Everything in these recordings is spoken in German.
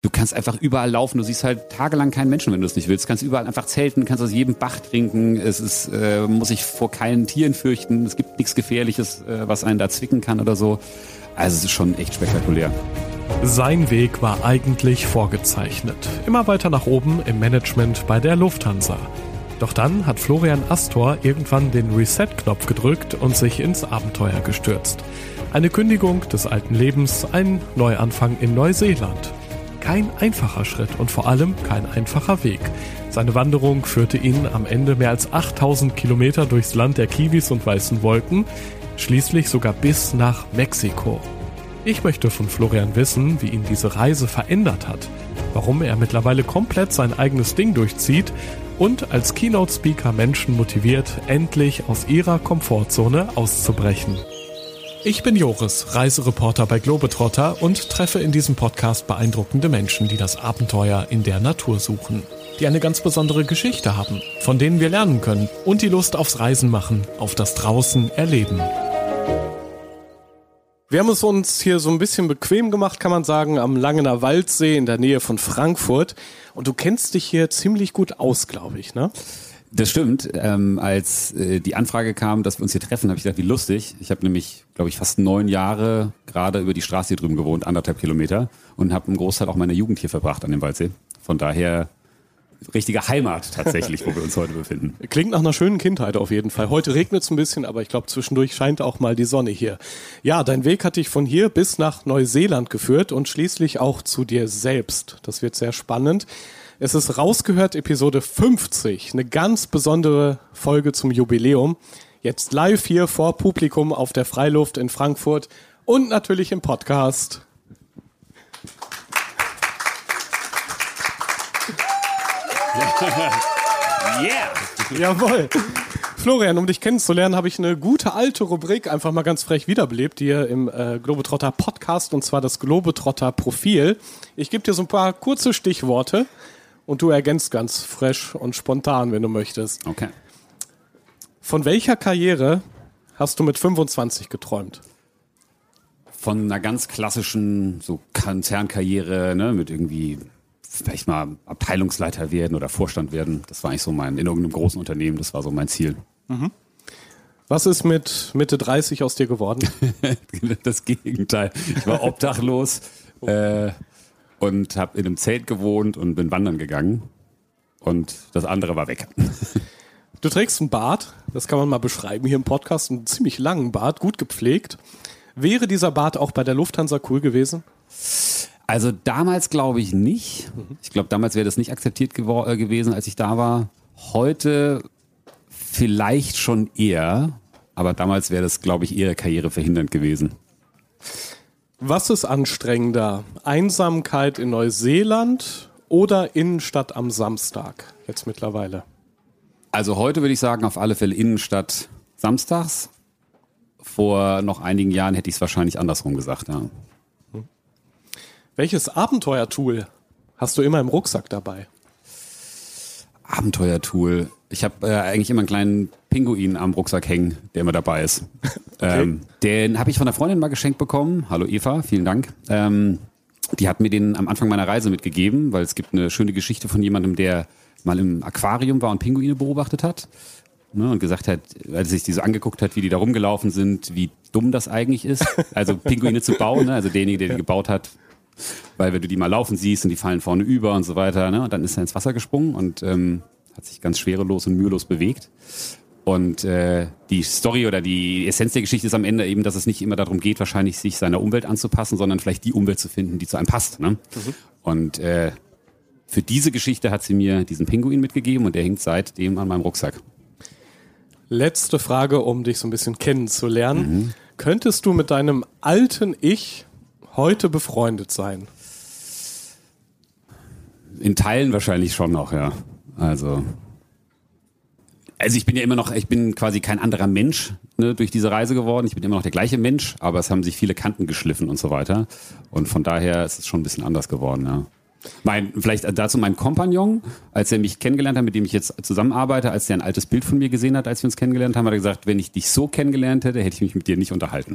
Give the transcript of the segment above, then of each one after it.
Du kannst einfach überall laufen, du siehst halt tagelang keinen Menschen, wenn du es nicht willst. Du kannst überall einfach zelten, kannst aus jedem Bach trinken, es ist, äh, muss sich vor keinen Tieren fürchten, es gibt nichts Gefährliches, äh, was einen da zwicken kann oder so. Also es ist schon echt spektakulär. Sein Weg war eigentlich vorgezeichnet. Immer weiter nach oben im Management bei der Lufthansa. Doch dann hat Florian Astor irgendwann den Reset-Knopf gedrückt und sich ins Abenteuer gestürzt. Eine Kündigung des alten Lebens, ein Neuanfang in Neuseeland. Kein einfacher Schritt und vor allem kein einfacher Weg. Seine Wanderung führte ihn am Ende mehr als 8000 Kilometer durchs Land der Kiwis und weißen Wolken, schließlich sogar bis nach Mexiko. Ich möchte von Florian wissen, wie ihn diese Reise verändert hat, warum er mittlerweile komplett sein eigenes Ding durchzieht und als Keynote-Speaker Menschen motiviert, endlich aus ihrer Komfortzone auszubrechen. Ich bin Joris, Reisereporter bei Globetrotter und treffe in diesem Podcast beeindruckende Menschen, die das Abenteuer in der Natur suchen, die eine ganz besondere Geschichte haben, von denen wir lernen können und die Lust aufs Reisen machen, auf das Draußen erleben. Wir haben es uns hier so ein bisschen bequem gemacht, kann man sagen, am Langener Waldsee in der Nähe von Frankfurt. Und du kennst dich hier ziemlich gut aus, glaube ich, ne? Das stimmt. Ähm, als äh, die Anfrage kam, dass wir uns hier treffen, habe ich gedacht, wie lustig. Ich habe nämlich, glaube ich, fast neun Jahre gerade über die Straße hier drüben gewohnt, anderthalb Kilometer, und habe einen Großteil auch meiner Jugend hier verbracht an dem Waldsee. Von daher richtige Heimat tatsächlich, wo wir uns heute befinden. Klingt nach einer schönen Kindheit auf jeden Fall. Heute regnet es ein bisschen, aber ich glaube, zwischendurch scheint auch mal die Sonne hier. Ja, dein Weg hat dich von hier bis nach Neuseeland geführt und schließlich auch zu dir selbst. Das wird sehr spannend. Es ist rausgehört Episode 50, eine ganz besondere Folge zum Jubiläum. Jetzt live hier vor Publikum auf der Freiluft in Frankfurt und natürlich im Podcast. Yeah! Jawohl. Florian, um dich kennenzulernen, habe ich eine gute alte Rubrik einfach mal ganz frech wiederbelebt hier im äh, Globetrotter Podcast und zwar das Globetrotter Profil. Ich gebe dir so ein paar kurze Stichworte und du ergänzt ganz fresh und spontan, wenn du möchtest. Okay. Von welcher Karriere hast du mit 25 geträumt? Von einer ganz klassischen so Konzernkarriere, ne, mit irgendwie vielleicht mal Abteilungsleiter werden oder Vorstand werden. Das war eigentlich so mein, in irgendeinem großen Unternehmen, das war so mein Ziel. Mhm. Was ist mit Mitte 30 aus dir geworden? das Gegenteil. Ich war obdachlos. äh, und habe in einem Zelt gewohnt und bin wandern gegangen. Und das andere war weg. Du trägst einen Bart, das kann man mal beschreiben hier im Podcast, einen ziemlich langen Bart, gut gepflegt. Wäre dieser Bart auch bei der Lufthansa cool gewesen? Also damals glaube ich nicht. Ich glaube, damals wäre das nicht akzeptiert äh, gewesen, als ich da war. Heute vielleicht schon eher, aber damals wäre das, glaube ich, eher karriereverhindernd gewesen. Was ist anstrengender? Einsamkeit in Neuseeland oder Innenstadt am Samstag jetzt mittlerweile? Also heute würde ich sagen, auf alle Fälle Innenstadt samstags. Vor noch einigen Jahren hätte ich es wahrscheinlich andersrum gesagt, ja. Welches Abenteuertool hast du immer im Rucksack dabei? Abenteuertool. Ich habe äh, eigentlich immer einen kleinen Pinguin am Rucksack hängen, der immer dabei ist. Okay. Ähm, den habe ich von einer Freundin mal geschenkt bekommen. Hallo Eva, vielen Dank. Ähm, die hat mir den am Anfang meiner Reise mitgegeben, weil es gibt eine schöne Geschichte von jemandem, der mal im Aquarium war und Pinguine beobachtet hat. Ne, und gesagt hat, weil sich die so angeguckt hat, wie die da rumgelaufen sind, wie dumm das eigentlich ist. Also Pinguine zu bauen, ne? also derjenige, der die gebaut hat, weil wenn du die mal laufen siehst und die fallen vorne über und so weiter, ne? und dann ist er ins Wasser gesprungen und ähm, hat sich ganz schwerelos und mühelos bewegt. Und äh, die Story oder die Essenz der Geschichte ist am Ende eben, dass es nicht immer darum geht, wahrscheinlich sich seiner Umwelt anzupassen, sondern vielleicht die Umwelt zu finden, die zu einem passt. Ne? Mhm. Und äh, für diese Geschichte hat sie mir diesen Pinguin mitgegeben und der hängt seitdem an meinem Rucksack. Letzte Frage, um dich so ein bisschen kennenzulernen. Mhm. Könntest du mit deinem alten Ich heute befreundet sein? In Teilen wahrscheinlich schon noch, ja. Also. Also ich bin ja immer noch, ich bin quasi kein anderer Mensch ne, durch diese Reise geworden. Ich bin immer noch der gleiche Mensch, aber es haben sich viele Kanten geschliffen und so weiter. Und von daher ist es schon ein bisschen anders geworden, ja. Mein, vielleicht dazu mein Kompagnon, als er mich kennengelernt hat, mit dem ich jetzt zusammenarbeite, als er ein altes Bild von mir gesehen hat, als wir uns kennengelernt haben, hat er gesagt, wenn ich dich so kennengelernt hätte, hätte ich mich mit dir nicht unterhalten.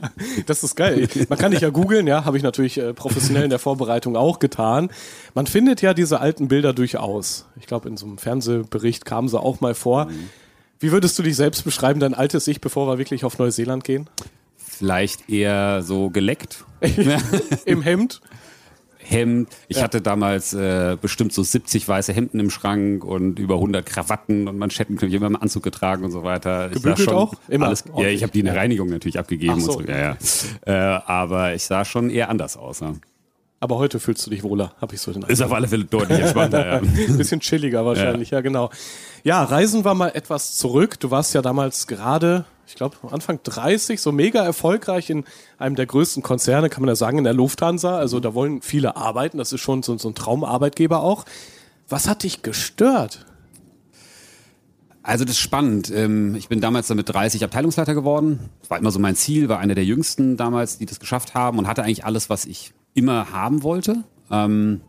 das ist geil. Man kann dich ja googeln, ja, habe ich natürlich äh, professionell in der Vorbereitung auch getan. Man findet ja diese alten Bilder durchaus. Ich glaube, in so einem Fernsehbericht kamen sie auch mal vor. Mhm. Wie würdest du dich selbst beschreiben, dein altes Ich, bevor wir wirklich auf Neuseeland gehen? Vielleicht eher so geleckt. Im Hemd? Hemd. Ich ja. hatte damals äh, bestimmt so 70 weiße Hemden im Schrank und über 100 Krawatten und Manschetten. Ich habe immer im Anzug getragen und so weiter. Gebügelt schon auch? Immer? Alles, ja, ich habe die in der Reinigung natürlich abgegeben. So. Und so. Ja, ja. Äh, aber ich sah schon eher anders aus. Ja. Aber heute fühlst du dich wohler, habe ich so den Eindruck. Ist auf alle Fälle deutlich entspannter, ja. Ein bisschen chilliger wahrscheinlich, ja. ja, genau. Ja, reisen wir mal etwas zurück. Du warst ja damals gerade, ich glaube, Anfang 30, so mega erfolgreich in einem der größten Konzerne, kann man ja sagen, in der Lufthansa. Also da wollen viele arbeiten. Das ist schon so, so ein Traumarbeitgeber auch. Was hat dich gestört? Also das ist spannend. Ähm, ich bin damals mit 30 Abteilungsleiter geworden. Das war immer so mein Ziel, war einer der jüngsten damals, die das geschafft haben und hatte eigentlich alles, was ich immer haben wollte. Ähm,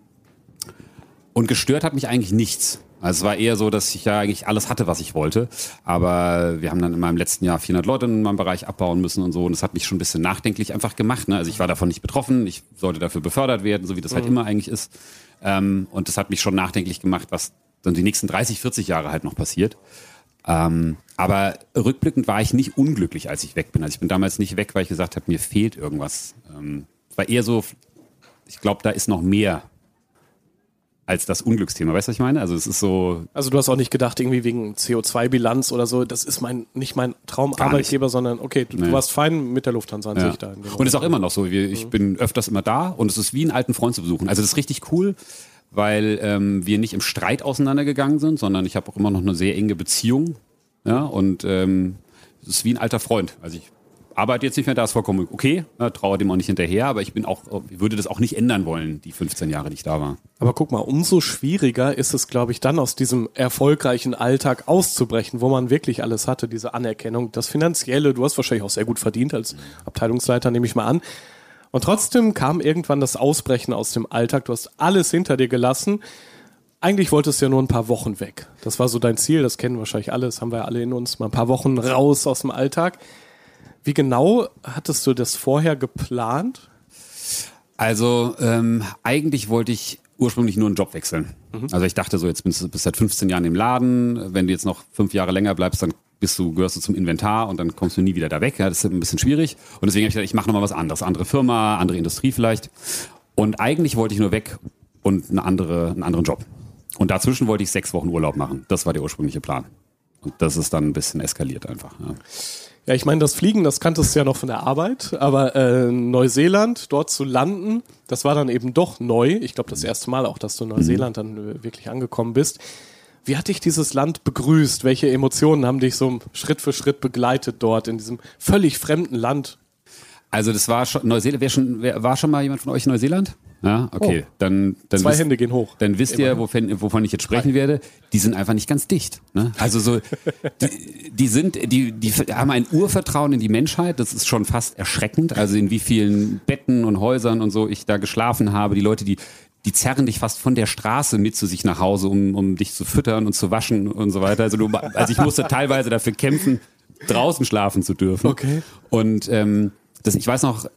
und gestört hat mich eigentlich nichts. Also es war eher so, dass ich ja eigentlich alles hatte, was ich wollte. Aber wir haben dann in meinem letzten Jahr 400 Leute in meinem Bereich abbauen müssen und so. Und das hat mich schon ein bisschen nachdenklich einfach gemacht. Ne? Also ich war davon nicht betroffen. Ich sollte dafür befördert werden, so wie das halt mhm. halt immer eigentlich ist. Ähm, und das hat mich schon nachdenklich gemacht, was dann die nächsten 30, 40 Jahre halt noch passiert. Ähm, aber rückblickend war ich nicht unglücklich, als ich weg bin. Also ich bin damals nicht weg, weil ich gesagt habe, mir fehlt irgendwas. Ähm, war eher so, ich glaube, da ist noch mehr als das Unglücksthema. Weißt du, was ich meine? Also es ist so. Also du hast auch nicht gedacht, irgendwie wegen CO2-Bilanz oder so, das ist mein nicht mein Traumarbeitgeber, sondern okay, du, nee. du, warst fein mit der Lufthansa an ja. sich da. Und ist auch immer noch so. Ich mhm. bin öfters immer da und es ist wie einen alten Freund zu besuchen. Also das ist richtig cool, weil ähm, wir nicht im Streit auseinandergegangen sind, sondern ich habe auch immer noch eine sehr enge Beziehung. Ja, und ähm, es ist wie ein alter Freund. Also ich arbeite jetzt nicht mehr da, ist vollkommen okay, ne, traue dem auch nicht hinterher, aber ich bin auch, würde das auch nicht ändern wollen, die 15 Jahre, die ich da war. Aber guck mal, umso schwieriger ist es, glaube ich, dann aus diesem erfolgreichen Alltag auszubrechen, wo man wirklich alles hatte, diese Anerkennung, das Finanzielle, du hast wahrscheinlich auch sehr gut verdient als Abteilungsleiter, nehme ich mal an. Und trotzdem kam irgendwann das Ausbrechen aus dem Alltag, du hast alles hinter dir gelassen. Eigentlich wolltest du ja nur ein paar Wochen weg. Das war so dein Ziel, das kennen wahrscheinlich alle, das haben wir alle in uns, mal ein paar Wochen raus aus dem Alltag. Wie genau hattest du das vorher geplant? Also ähm, eigentlich wollte ich ursprünglich nur einen Job wechseln. Mhm. Also ich dachte so, jetzt bist du bist seit 15 Jahren im Laden, wenn du jetzt noch fünf Jahre länger bleibst, dann bist du, gehörst du zum Inventar und dann kommst du nie wieder da weg. Ja, das ist ein bisschen schwierig. Und deswegen habe ich gedacht, ich mache nochmal was anderes. Andere Firma, andere Industrie vielleicht. Und eigentlich wollte ich nur weg und eine andere, einen anderen Job. Und dazwischen wollte ich sechs Wochen Urlaub machen. Das war der ursprüngliche Plan. Und das ist dann ein bisschen eskaliert einfach. Ja. Ja, ich meine, das Fliegen, das kanntest du ja noch von der Arbeit, aber äh, Neuseeland, dort zu landen, das war dann eben doch neu. Ich glaube, das erste Mal auch, dass du in Neuseeland dann äh, wirklich angekommen bist. Wie hat dich dieses Land begrüßt? Welche Emotionen haben dich so Schritt für Schritt begleitet dort in diesem völlig fremden Land? Also das war schon Neuseeland. Wer schon, wer, war schon mal jemand von euch in Neuseeland? Ja, okay. Oh. Dann, dann Zwei wisst, Hände gehen hoch. Dann wisst Immerhin. ihr, wovon, wovon ich jetzt sprechen Nein. werde. Die sind einfach nicht ganz dicht. Ne? Also so, die, die sind, die, die haben ein Urvertrauen in die Menschheit. Das ist schon fast erschreckend. Also in wie vielen Betten und Häusern und so ich da geschlafen habe. Die Leute, die, die zerren dich fast von der Straße mit zu sich nach Hause, um, um dich zu füttern und zu waschen und so weiter. Also, du, also ich musste teilweise dafür kämpfen, draußen schlafen zu dürfen. Okay. Und ähm, das, ich weiß noch,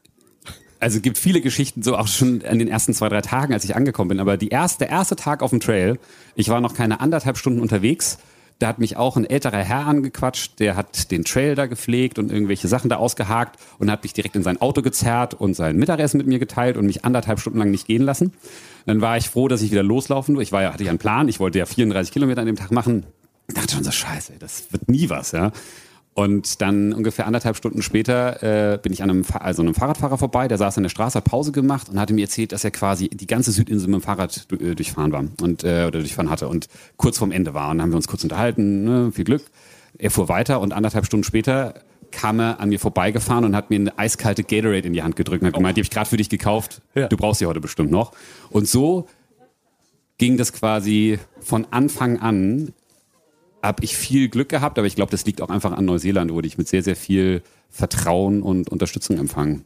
also es gibt viele Geschichten, so auch schon an den ersten zwei, drei Tagen, als ich angekommen bin. Aber die erste, der erste Tag auf dem Trail, ich war noch keine anderthalb Stunden unterwegs. Da hat mich auch ein älterer Herr angequatscht, der hat den Trail da gepflegt und irgendwelche Sachen da ausgehakt und hat mich direkt in sein Auto gezerrt und sein Mittagessen mit mir geteilt und mich anderthalb Stunden lang nicht gehen lassen. Dann war ich froh, dass ich wieder loslaufen durfte. Ich war ja, hatte ja einen Plan, ich wollte ja 34 Kilometer an dem Tag machen. Ich dachte schon so, scheiße, das wird nie was, ja. Und dann ungefähr anderthalb Stunden später äh, bin ich an einem, also einem Fahrradfahrer vorbei, der saß an der Straße, hat Pause gemacht und hatte mir erzählt, dass er quasi die ganze Südinsel mit dem Fahrrad äh, durchfahren war und äh, oder durchfahren hatte und kurz vorm Ende war. Und dann haben wir uns kurz unterhalten, ne, viel Glück. Er fuhr weiter und anderthalb Stunden später kam er an mir vorbeigefahren und hat mir eine eiskalte Gatorade in die Hand gedrückt und hat gemeint, die habe ich gerade für dich gekauft, ja. du brauchst sie heute bestimmt noch. Und so ging das quasi von Anfang an, habe ich viel Glück gehabt, aber ich glaube, das liegt auch einfach an Neuseeland, wo ich mit sehr, sehr viel Vertrauen und Unterstützung empfangen.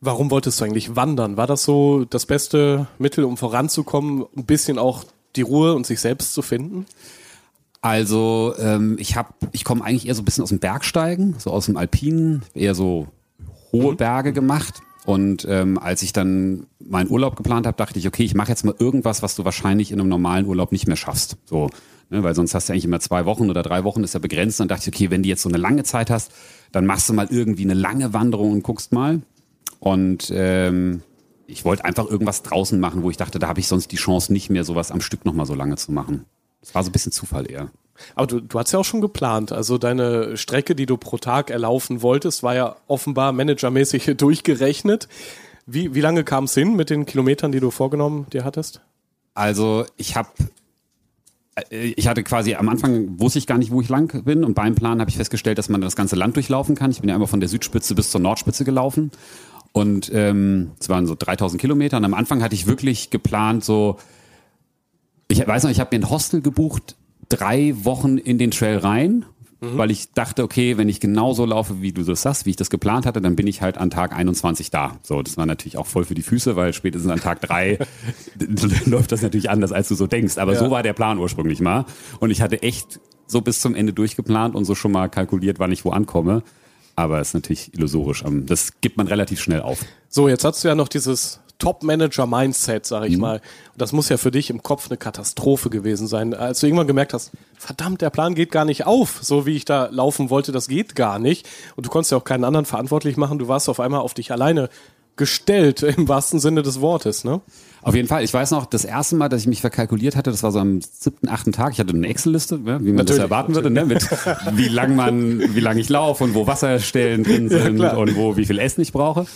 Warum wolltest du eigentlich wandern? War das so das beste Mittel, um voranzukommen, ein bisschen auch die Ruhe und sich selbst zu finden? Also ähm, ich habe, ich komme eigentlich eher so ein bisschen aus dem Bergsteigen, so aus dem Alpinen, eher so hohe mhm. Berge gemacht. Und ähm, als ich dann meinen Urlaub geplant habe, dachte ich, okay, ich mache jetzt mal irgendwas, was du wahrscheinlich in einem normalen Urlaub nicht mehr schaffst. So, ne, weil sonst hast du eigentlich immer zwei Wochen oder drei Wochen ist ja begrenzt. Dann dachte ich, okay, wenn du jetzt so eine lange Zeit hast, dann machst du mal irgendwie eine lange Wanderung und guckst mal. Und ähm, ich wollte einfach irgendwas draußen machen, wo ich dachte, da habe ich sonst die Chance nicht mehr, sowas am Stück nochmal so lange zu machen. Das war so ein bisschen Zufall eher. Aber du, du hast ja auch schon geplant. Also deine Strecke, die du pro Tag erlaufen wolltest, war ja offenbar managermäßig durchgerechnet. Wie, wie lange kam es hin mit den Kilometern, die du vorgenommen dir hattest? Also ich habe ich hatte quasi am Anfang wusste ich gar nicht, wo ich lang bin. Und beim Plan habe ich festgestellt, dass man das ganze Land durchlaufen kann. Ich bin ja einmal von der Südspitze bis zur Nordspitze gelaufen. Und ähm, es waren so 3000 Kilometer. Und am Anfang hatte ich wirklich geplant so, ich weiß noch, ich habe mir ein Hostel gebucht drei Wochen in den Trail rein, mhm. weil ich dachte, okay, wenn ich genauso laufe, wie du das sagst, wie ich das geplant hatte, dann bin ich halt an Tag 21 da. So, das war natürlich auch voll für die Füße, weil spätestens an Tag drei läuft das natürlich anders, als du so denkst. Aber ja. so war der Plan ursprünglich mal. Und ich hatte echt so bis zum Ende durchgeplant und so schon mal kalkuliert, wann ich wo ankomme. Aber es ist natürlich illusorisch. Das gibt man relativ schnell auf. So, jetzt hast du ja noch dieses Top-Manager-Mindset, sag ich mhm. mal. Und das muss ja für dich im Kopf eine Katastrophe gewesen sein, als du irgendwann gemerkt hast, verdammt, der Plan geht gar nicht auf, so wie ich da laufen wollte, das geht gar nicht. Und du konntest ja auch keinen anderen verantwortlich machen, du warst auf einmal auf dich alleine gestellt, im wahrsten Sinne des Wortes, ne? Auf jeden Fall. Ich weiß noch, das erste Mal, dass ich mich verkalkuliert hatte, das war so am siebten, achten Tag. Ich hatte eine Excel-Liste, wie man natürlich, das erwarten würde, ne? mit wie lang man, wie lang ich laufe und wo Wasserstellen drin sind ja, und wo wie viel Essen ich brauche.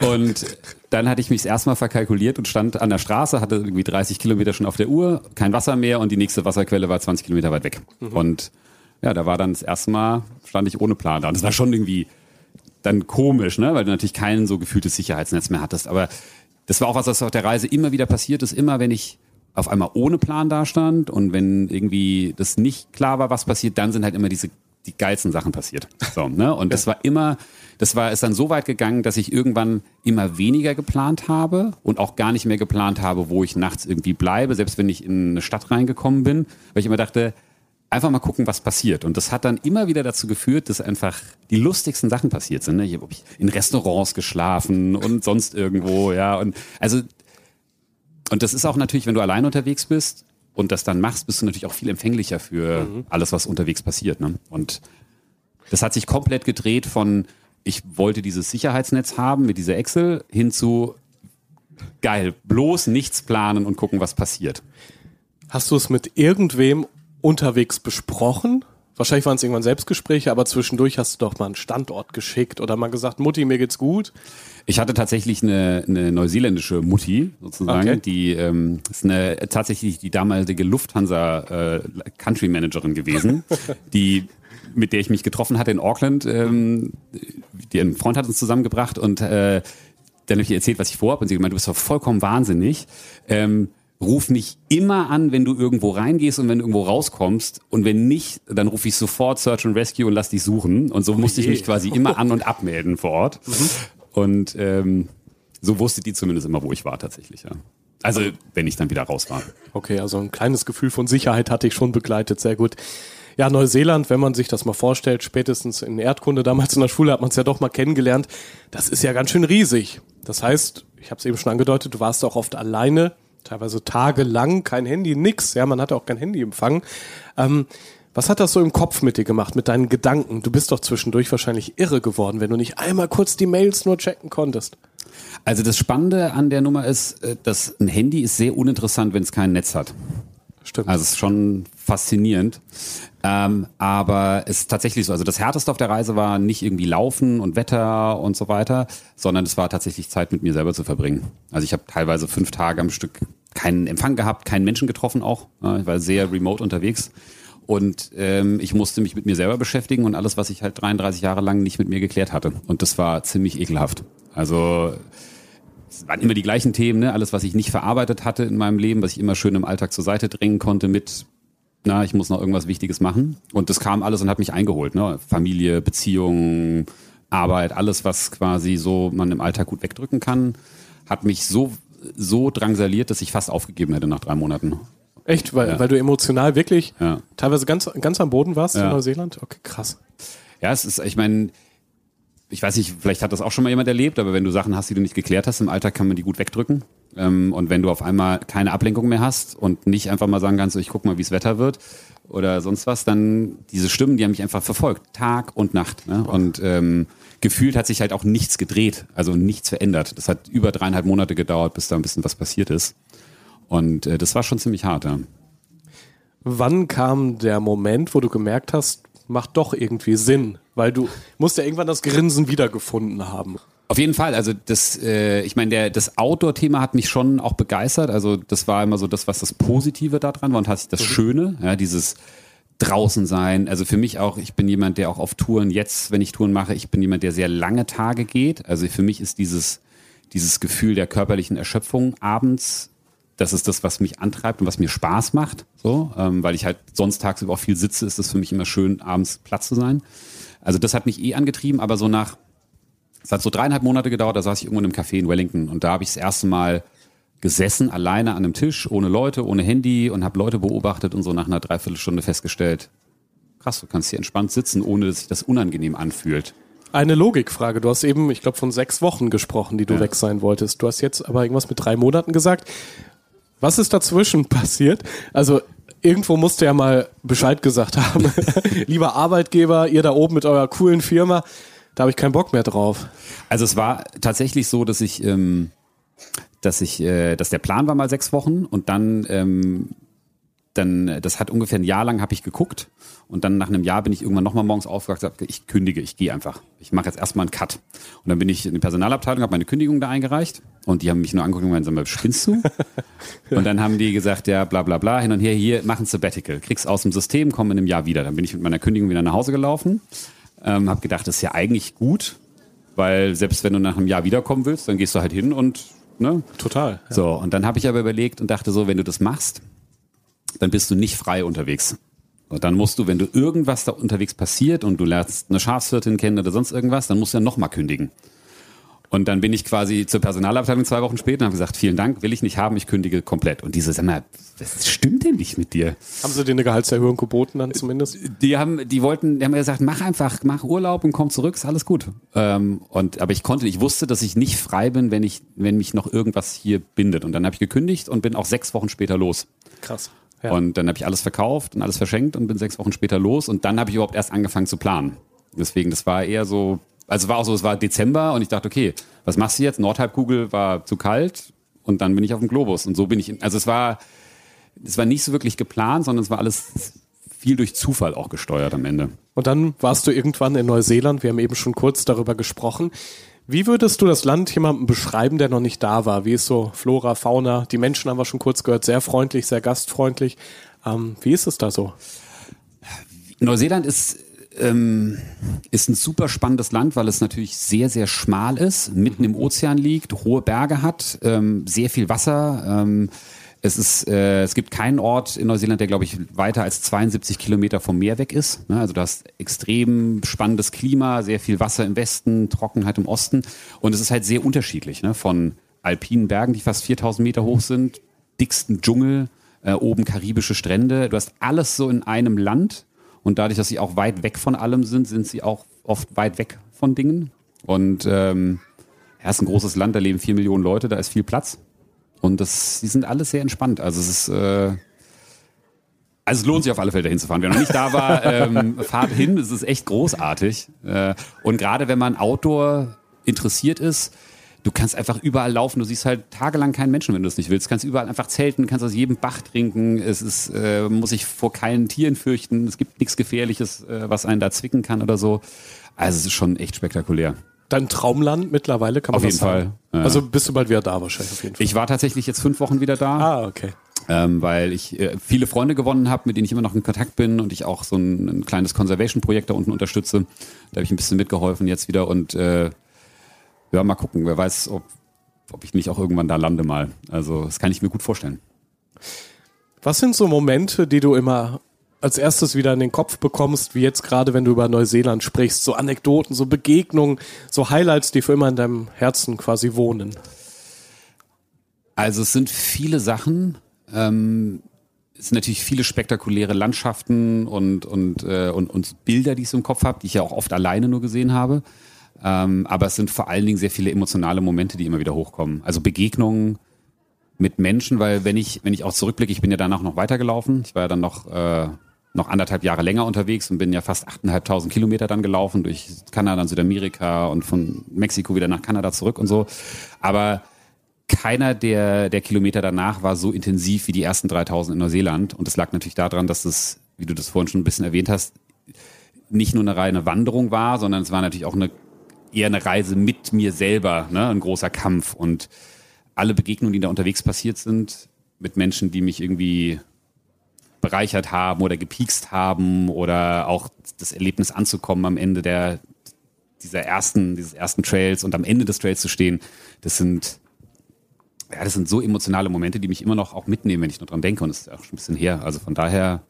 Und dann hatte ich mich das erste Mal verkalkuliert und stand an der Straße, hatte irgendwie 30 Kilometer schon auf der Uhr, kein Wasser mehr und die nächste Wasserquelle war 20 Kilometer weit weg. Mhm. Und ja, da war dann das erste Mal, stand ich ohne Plan da. Und das war schon irgendwie dann komisch, ne? weil du natürlich kein so gefühltes Sicherheitsnetz mehr hattest. Aber das war auch was, was auf der Reise immer wieder passiert ist. Immer wenn ich auf einmal ohne Plan dastand und wenn irgendwie das nicht klar war, was passiert, dann sind halt immer diese die geilsten Sachen passiert. So, ne? Und das war immer, das war ist dann so weit gegangen, dass ich irgendwann immer weniger geplant habe und auch gar nicht mehr geplant habe, wo ich nachts irgendwie bleibe, selbst wenn ich in eine Stadt reingekommen bin, weil ich immer dachte, einfach mal gucken, was passiert. Und das hat dann immer wieder dazu geführt, dass einfach die lustigsten Sachen passiert sind. Ne? Ich habe in Restaurants geschlafen und sonst irgendwo, ja. Und also, und das ist auch natürlich, wenn du allein unterwegs bist und das dann machst, bist du natürlich auch viel empfänglicher für mhm. alles, was unterwegs passiert. Ne? Und das hat sich komplett gedreht von, ich wollte dieses Sicherheitsnetz haben mit dieser Excel hin zu geil, bloß nichts planen und gucken, was passiert. Hast du es mit irgendwem unterwegs besprochen? Wahrscheinlich waren es irgendwann Selbstgespräche, aber zwischendurch hast du doch mal einen Standort geschickt oder mal gesagt, Mutti, mir geht's gut. Ich hatte tatsächlich eine, eine neuseeländische Mutti sozusagen, okay. die ähm, ist eine, tatsächlich die damalige Lufthansa äh, Country Managerin gewesen, die mit der ich mich getroffen hatte in Auckland. Ähm, die, ein Freund hat uns zusammengebracht und äh, dann habe ich ihr erzählt, was ich vorhabe und sie gemeint, du bist doch vollkommen wahnsinnig. Ähm, ruf mich immer an, wenn du irgendwo reingehst und wenn du irgendwo rauskommst. Und wenn nicht, dann rufe ich sofort Search and Rescue und lass dich suchen. Und so oh musste ich mich quasi immer an- und abmelden vor Ort. Mhm. Und ähm, so wusste die zumindest immer, wo ich war tatsächlich, ja. Also, wenn ich dann wieder raus war. Okay, also ein kleines Gefühl von Sicherheit hatte ich schon begleitet, sehr gut. Ja, Neuseeland, wenn man sich das mal vorstellt, spätestens in Erdkunde damals in der Schule hat man es ja doch mal kennengelernt, das ist ja ganz schön riesig. Das heißt, ich habe es eben schon angedeutet, du warst auch oft alleine teilweise tagelang kein Handy, nix. Ja, man hatte auch kein Handyempfang. Ähm, was hat das so im Kopf mit dir gemacht, mit deinen Gedanken? Du bist doch zwischendurch wahrscheinlich irre geworden, wenn du nicht einmal kurz die Mails nur checken konntest. Also das Spannende an der Nummer ist, äh, dass ein Handy ist sehr uninteressant, wenn es kein Netz hat. Stimmt. Also es ist schon faszinierend. Ähm, aber es ist tatsächlich so. Also das Härteste auf der Reise war nicht irgendwie Laufen und Wetter und so weiter, sondern es war tatsächlich Zeit mit mir selber zu verbringen. Also ich habe teilweise fünf Tage am Stück keinen Empfang gehabt, keinen Menschen getroffen auch. Ich war sehr remote unterwegs. Und ähm, ich musste mich mit mir selber beschäftigen und alles, was ich halt 33 Jahre lang nicht mit mir geklärt hatte. Und das war ziemlich ekelhaft. Also es waren immer die gleichen Themen, ne? alles, was ich nicht verarbeitet hatte in meinem Leben, was ich immer schön im Alltag zur Seite drängen konnte mit, na, ich muss noch irgendwas Wichtiges machen. Und das kam alles und hat mich eingeholt. Ne? Familie, Beziehungen, Arbeit, alles, was quasi so man im Alltag gut wegdrücken kann, hat mich so, so drangsaliert, dass ich fast aufgegeben hätte nach drei Monaten. Echt? Weil, Ja. weil du emotional wirklich Ja. teilweise ganz, ganz am Boden warst in Ja. Neuseeland? Okay, krass. Ja, es ist, ich meine, ich weiß nicht, vielleicht hat das auch schon mal jemand erlebt, aber wenn du Sachen hast, die du nicht geklärt hast im Alltag, kann man die gut wegdrücken. Ähm, und wenn du auf einmal keine Ablenkung mehr hast und nicht einfach mal sagen kannst, ich guck mal, wie es Wetter wird oder sonst was, dann diese Stimmen, die haben mich einfach verfolgt, Tag und Nacht. Ne? Und ähm, gefühlt hat sich halt auch nichts gedreht, also nichts verändert. Das hat über dreieinhalb Monate gedauert, bis da ein bisschen was passiert ist. Und äh, das war schon ziemlich hart. Ja. Wann kam der Moment, wo du gemerkt hast, macht doch irgendwie Sinn? Weil du musst ja irgendwann das Grinsen wiedergefunden haben. Auf jeden Fall, also das, äh, ich meine, der das Outdoor-Thema hat mich schon auch begeistert. Also das war immer so das, was das Positive daran war und hat das Schöne, ja, dieses draußen sein. Also für mich auch, ich bin jemand, der auch auf Touren jetzt, wenn ich Touren mache, ich bin jemand, der sehr lange Tage geht. Also für mich ist dieses dieses Gefühl der körperlichen Erschöpfung abends, das ist das, was mich antreibt und was mir Spaß macht. So, ähm, weil ich halt sonst tagsüber auch viel sitze, ist es für mich immer schön, abends Platz zu sein. Also das hat mich eh angetrieben, aber so nach es hat so dreieinhalb Monate gedauert, da saß ich irgendwo in einem Café in Wellington und da habe ich das erste Mal gesessen, alleine an einem Tisch, ohne Leute, ohne Handy und habe Leute beobachtet und so nach einer Dreiviertelstunde festgestellt, krass, du kannst hier entspannt sitzen, ohne dass sich das unangenehm anfühlt. Eine Logikfrage. Du hast eben, ich glaube, von sechs Wochen gesprochen, die du Ja. weg sein wolltest. Du hast jetzt aber irgendwas mit drei Monaten gesagt. Was ist dazwischen passiert? Also irgendwo musst du ja mal Bescheid gesagt haben. Lieber Arbeitgeber, ihr da oben mit eurer coolen Firma, da habe ich keinen Bock mehr drauf. Also es war tatsächlich so, dass ich, ähm, dass ich, äh, dass der Plan war mal sechs Wochen und dann, ähm, dann, äh, das hat ungefähr ein Jahr lang habe ich geguckt und dann nach einem Jahr bin ich irgendwann nochmal morgens aufgewacht und gesagt, ich kündige, ich gehe einfach. Ich mache jetzt erstmal einen Cut. Und dann bin ich in die Personalabteilung, habe meine Kündigung da eingereicht und die haben mich nur angeguckt und mal, spinnst du? und dann haben die gesagt, ja, bla bla bla, hin und her, hier, mach ein Sabbatical, krieg's aus dem System, komm in einem Jahr wieder. Dann bin ich mit meiner Kündigung wieder nach Hause gelaufen, ähm, habe gedacht, das ist ja eigentlich gut, weil selbst wenn du nach einem Jahr wiederkommen willst, dann gehst du halt hin und, ne, Total. so, und dann habe ich aber überlegt und dachte so, wenn du das machst, dann bist du nicht frei unterwegs. Und dann musst du, wenn du irgendwas da unterwegs passiert und du lernst eine Schafswirtin kennen oder sonst irgendwas, dann musst du ja nochmal kündigen. Und dann bin ich quasi zur Personalabteilung zwei Wochen später und habe gesagt, vielen Dank, will ich nicht haben, ich kündige komplett. Und diese, sag mal, was stimmt denn nicht mit dir? Haben sie dir eine Gehaltserhöhung geboten dann zumindest? Die haben, die wollten, die haben mir gesagt, mach einfach, mach Urlaub und komm zurück, ist alles gut. Ähm, und aber ich konnte, ich wusste, dass ich nicht frei bin, wenn ich, wenn mich noch irgendwas hier bindet. Und dann habe ich gekündigt und bin auch sechs Wochen später los. Krass. Ja. Und dann habe ich alles verkauft und alles verschenkt und bin sechs Wochen später los und dann habe ich überhaupt erst angefangen zu planen. Deswegen, das war eher so, also es war auch so, es war Dezember und ich dachte, okay, was machst du jetzt? Nordhalbkugel war zu kalt und dann bin ich auf dem Globus und so bin ich, in, also es war, es war nicht so wirklich geplant, sondern es war alles viel durch Zufall auch gesteuert am Ende. Und dann warst du irgendwann in Neuseeland. Wir haben eben schon kurz darüber gesprochen. Wie würdest du das Land jemandem beschreiben, der noch nicht da war? Wie ist so Flora, Fauna? Die Menschen haben wir schon kurz gehört, sehr freundlich, sehr gastfreundlich. Ähm, wie ist es da so? Neuseeland ist, ähm, ist ein super spannendes Land, weil es natürlich sehr, sehr schmal ist, mitten im Ozean liegt, hohe Berge hat, ähm, sehr viel Wasser. Ähm, es, ist, äh, es gibt keinen Ort in Neuseeland, der, glaube ich, weiter als 72 Kilometer vom Meer weg ist. Ne? Also du hast extrem spannendes Klima, sehr viel Wasser im Westen, Trockenheit im Osten. Und es ist halt sehr unterschiedlich. Ne? Von alpinen Bergen, die fast 4000 Meter hoch sind, dicksten Dschungel, äh, oben karibische Strände. Du hast alles so in einem Land. Und dadurch, dass sie auch weit weg von allem sind, sind sie auch oft weit weg von Dingen. Und ähm, ja, ist ein großes Land, da leben vier Millionen Leute, da ist viel Platz. Und das, die sind alles sehr entspannt. Also es ist, äh, also es lohnt sich auf alle Fälle dahin zu fahren. Wer noch nicht da war, ähm, fahrt hin. Es ist echt großartig. Äh, und gerade wenn man Outdoor interessiert ist, du kannst einfach überall laufen. Du siehst halt tagelang keinen Menschen, wenn du es nicht willst. Du kannst überall einfach zelten, kannst aus jedem Bach trinken. Es ist, äh, muss sich vor keinen Tieren fürchten. Es gibt nichts Gefährliches, äh, was einen da zwicken kann oder so. Also es ist schon echt spektakulär. Dein Traumland mittlerweile kann man Auf jeden sagen. Fall, ja. Also bist du bald wieder da wahrscheinlich auf jeden Fall. Ich war tatsächlich jetzt fünf Wochen wieder da. ah, okay. ähm, weil ich äh, viele Freunde gewonnen habe, mit denen ich immer noch in Kontakt bin und ich auch so ein, ein kleines Conservation-Projekt da unten unterstütze. Da habe ich ein bisschen mitgeholfen jetzt wieder und äh, ja, mal gucken. Wer weiß, ob ob ich nicht auch irgendwann da lande mal. Also das kann ich mir gut vorstellen. Was sind so Momente, die du immer als erstes wieder in den Kopf bekommst, wie jetzt gerade, wenn du über Neuseeland sprichst, so Anekdoten, so Begegnungen, so Highlights, die für immer in deinem Herzen quasi wohnen? Also es sind viele Sachen. Ähm, es sind natürlich viele spektakuläre Landschaften und, und, äh, und, und Bilder, die ich so im Kopf habe, die ich ja auch oft alleine nur gesehen habe. Ähm, aber es sind vor allen Dingen sehr viele emotionale Momente, die immer wieder hochkommen. Also Begegnungen mit Menschen, weil wenn ich, wenn ich auch zurückblicke, ich bin ja danach noch weitergelaufen. Ich war ja dann noch, äh, noch anderthalb Jahre länger unterwegs und bin ja fast 8.500 Kilometer dann gelaufen durch Kanada und Südamerika und von Mexiko wieder nach Kanada zurück und so. Aber keiner der, der Kilometer danach war so intensiv wie die ersten 3000 in Neuseeland. Und das lag natürlich daran, dass es, wie du das vorhin schon ein bisschen erwähnt hast, nicht nur eine reine Wanderung war, sondern es war natürlich auch eine eher eine Reise mit mir selber, ne? ein großer Kampf. Und alle Begegnungen, die da unterwegs passiert sind, mit Menschen, die mich irgendwie bereichert haben oder gepiekst haben oder auch das Erlebnis anzukommen am Ende der, dieser ersten, dieses ersten Trails und am Ende des Trails zu stehen, das sind, ja, das sind so emotionale Momente, die mich immer noch auch mitnehmen, wenn ich nur dran denke und das ist auch schon ein bisschen her. Also von daher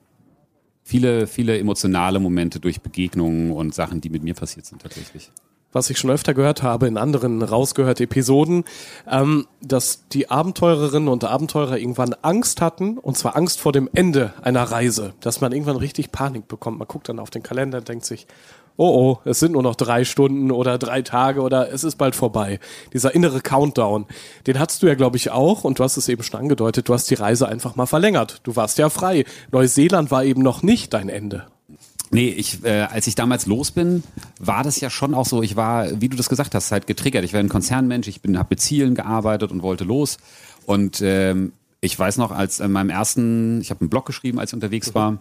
viele, viele emotionale Momente durch Begegnungen und Sachen, die mit mir passiert sind tatsächlich was ich schon öfter gehört habe in anderen rausgehörte Episoden, ähm, dass die Abenteurerinnen und Abenteurer irgendwann Angst hatten, und zwar Angst vor dem Ende einer Reise, dass man irgendwann richtig Panik bekommt. Man guckt dann auf den Kalender und denkt sich, oh oh, es sind nur noch drei Stunden oder drei Tage oder es ist bald vorbei. Dieser innere Countdown, den hattest du ja, glaube ich, auch und du hast es eben schon angedeutet, du hast die Reise einfach mal verlängert. Du warst ja frei. Neuseeland war eben noch nicht dein Ende. Nee, ich, äh, als ich damals los bin, war das ja schon auch so, ich war, wie du das gesagt hast, halt getriggert. Ich war ein Konzernmensch, ich habe mit Zielen gearbeitet und wollte los. Und ähm, ich weiß noch, als in meinem ersten, ich habe einen Blog geschrieben, als ich unterwegs war.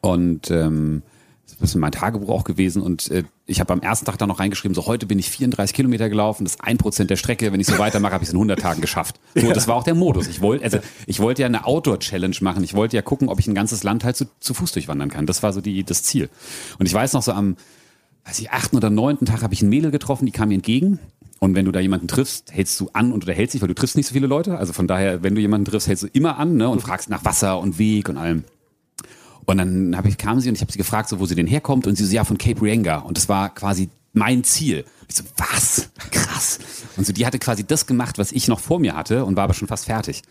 Und ähm, das ist mein Tagebuch auch gewesen und äh, ich habe am ersten Tag dann noch reingeschrieben, so heute bin ich 34 Kilometer gelaufen, das ist ein Prozent der Strecke, wenn ich so weitermache, habe ich es in 100 Tagen geschafft. So, ja. das war auch der Modus. Ich wollte, also ich wollte ja eine Outdoor-Challenge machen. Ich wollte ja gucken, ob ich ein ganzes Land halt zu, zu Fuß durchwandern kann. Das war so die, das Ziel. Und ich weiß noch so am, weiß ich, achten oder neunten Tag habe ich ein Mädel getroffen, die kam mir entgegen. Und wenn du da jemanden triffst, hältst du an und unterhältst dich, weil du triffst nicht so viele Leute. Also von daher, wenn du jemanden triffst, hältst du immer an ne, und fragst nach Wasser und Weg und allem. Und dann hab ich, kam sie und ich habe sie gefragt, so, wo sie denn herkommt. Und sie so, ja, von Cape Reinga. Und das war quasi mein Ziel. Ich so, was? Krass. Und so, die hatte quasi das gemacht, was ich noch vor mir hatte und war aber schon fast fertig.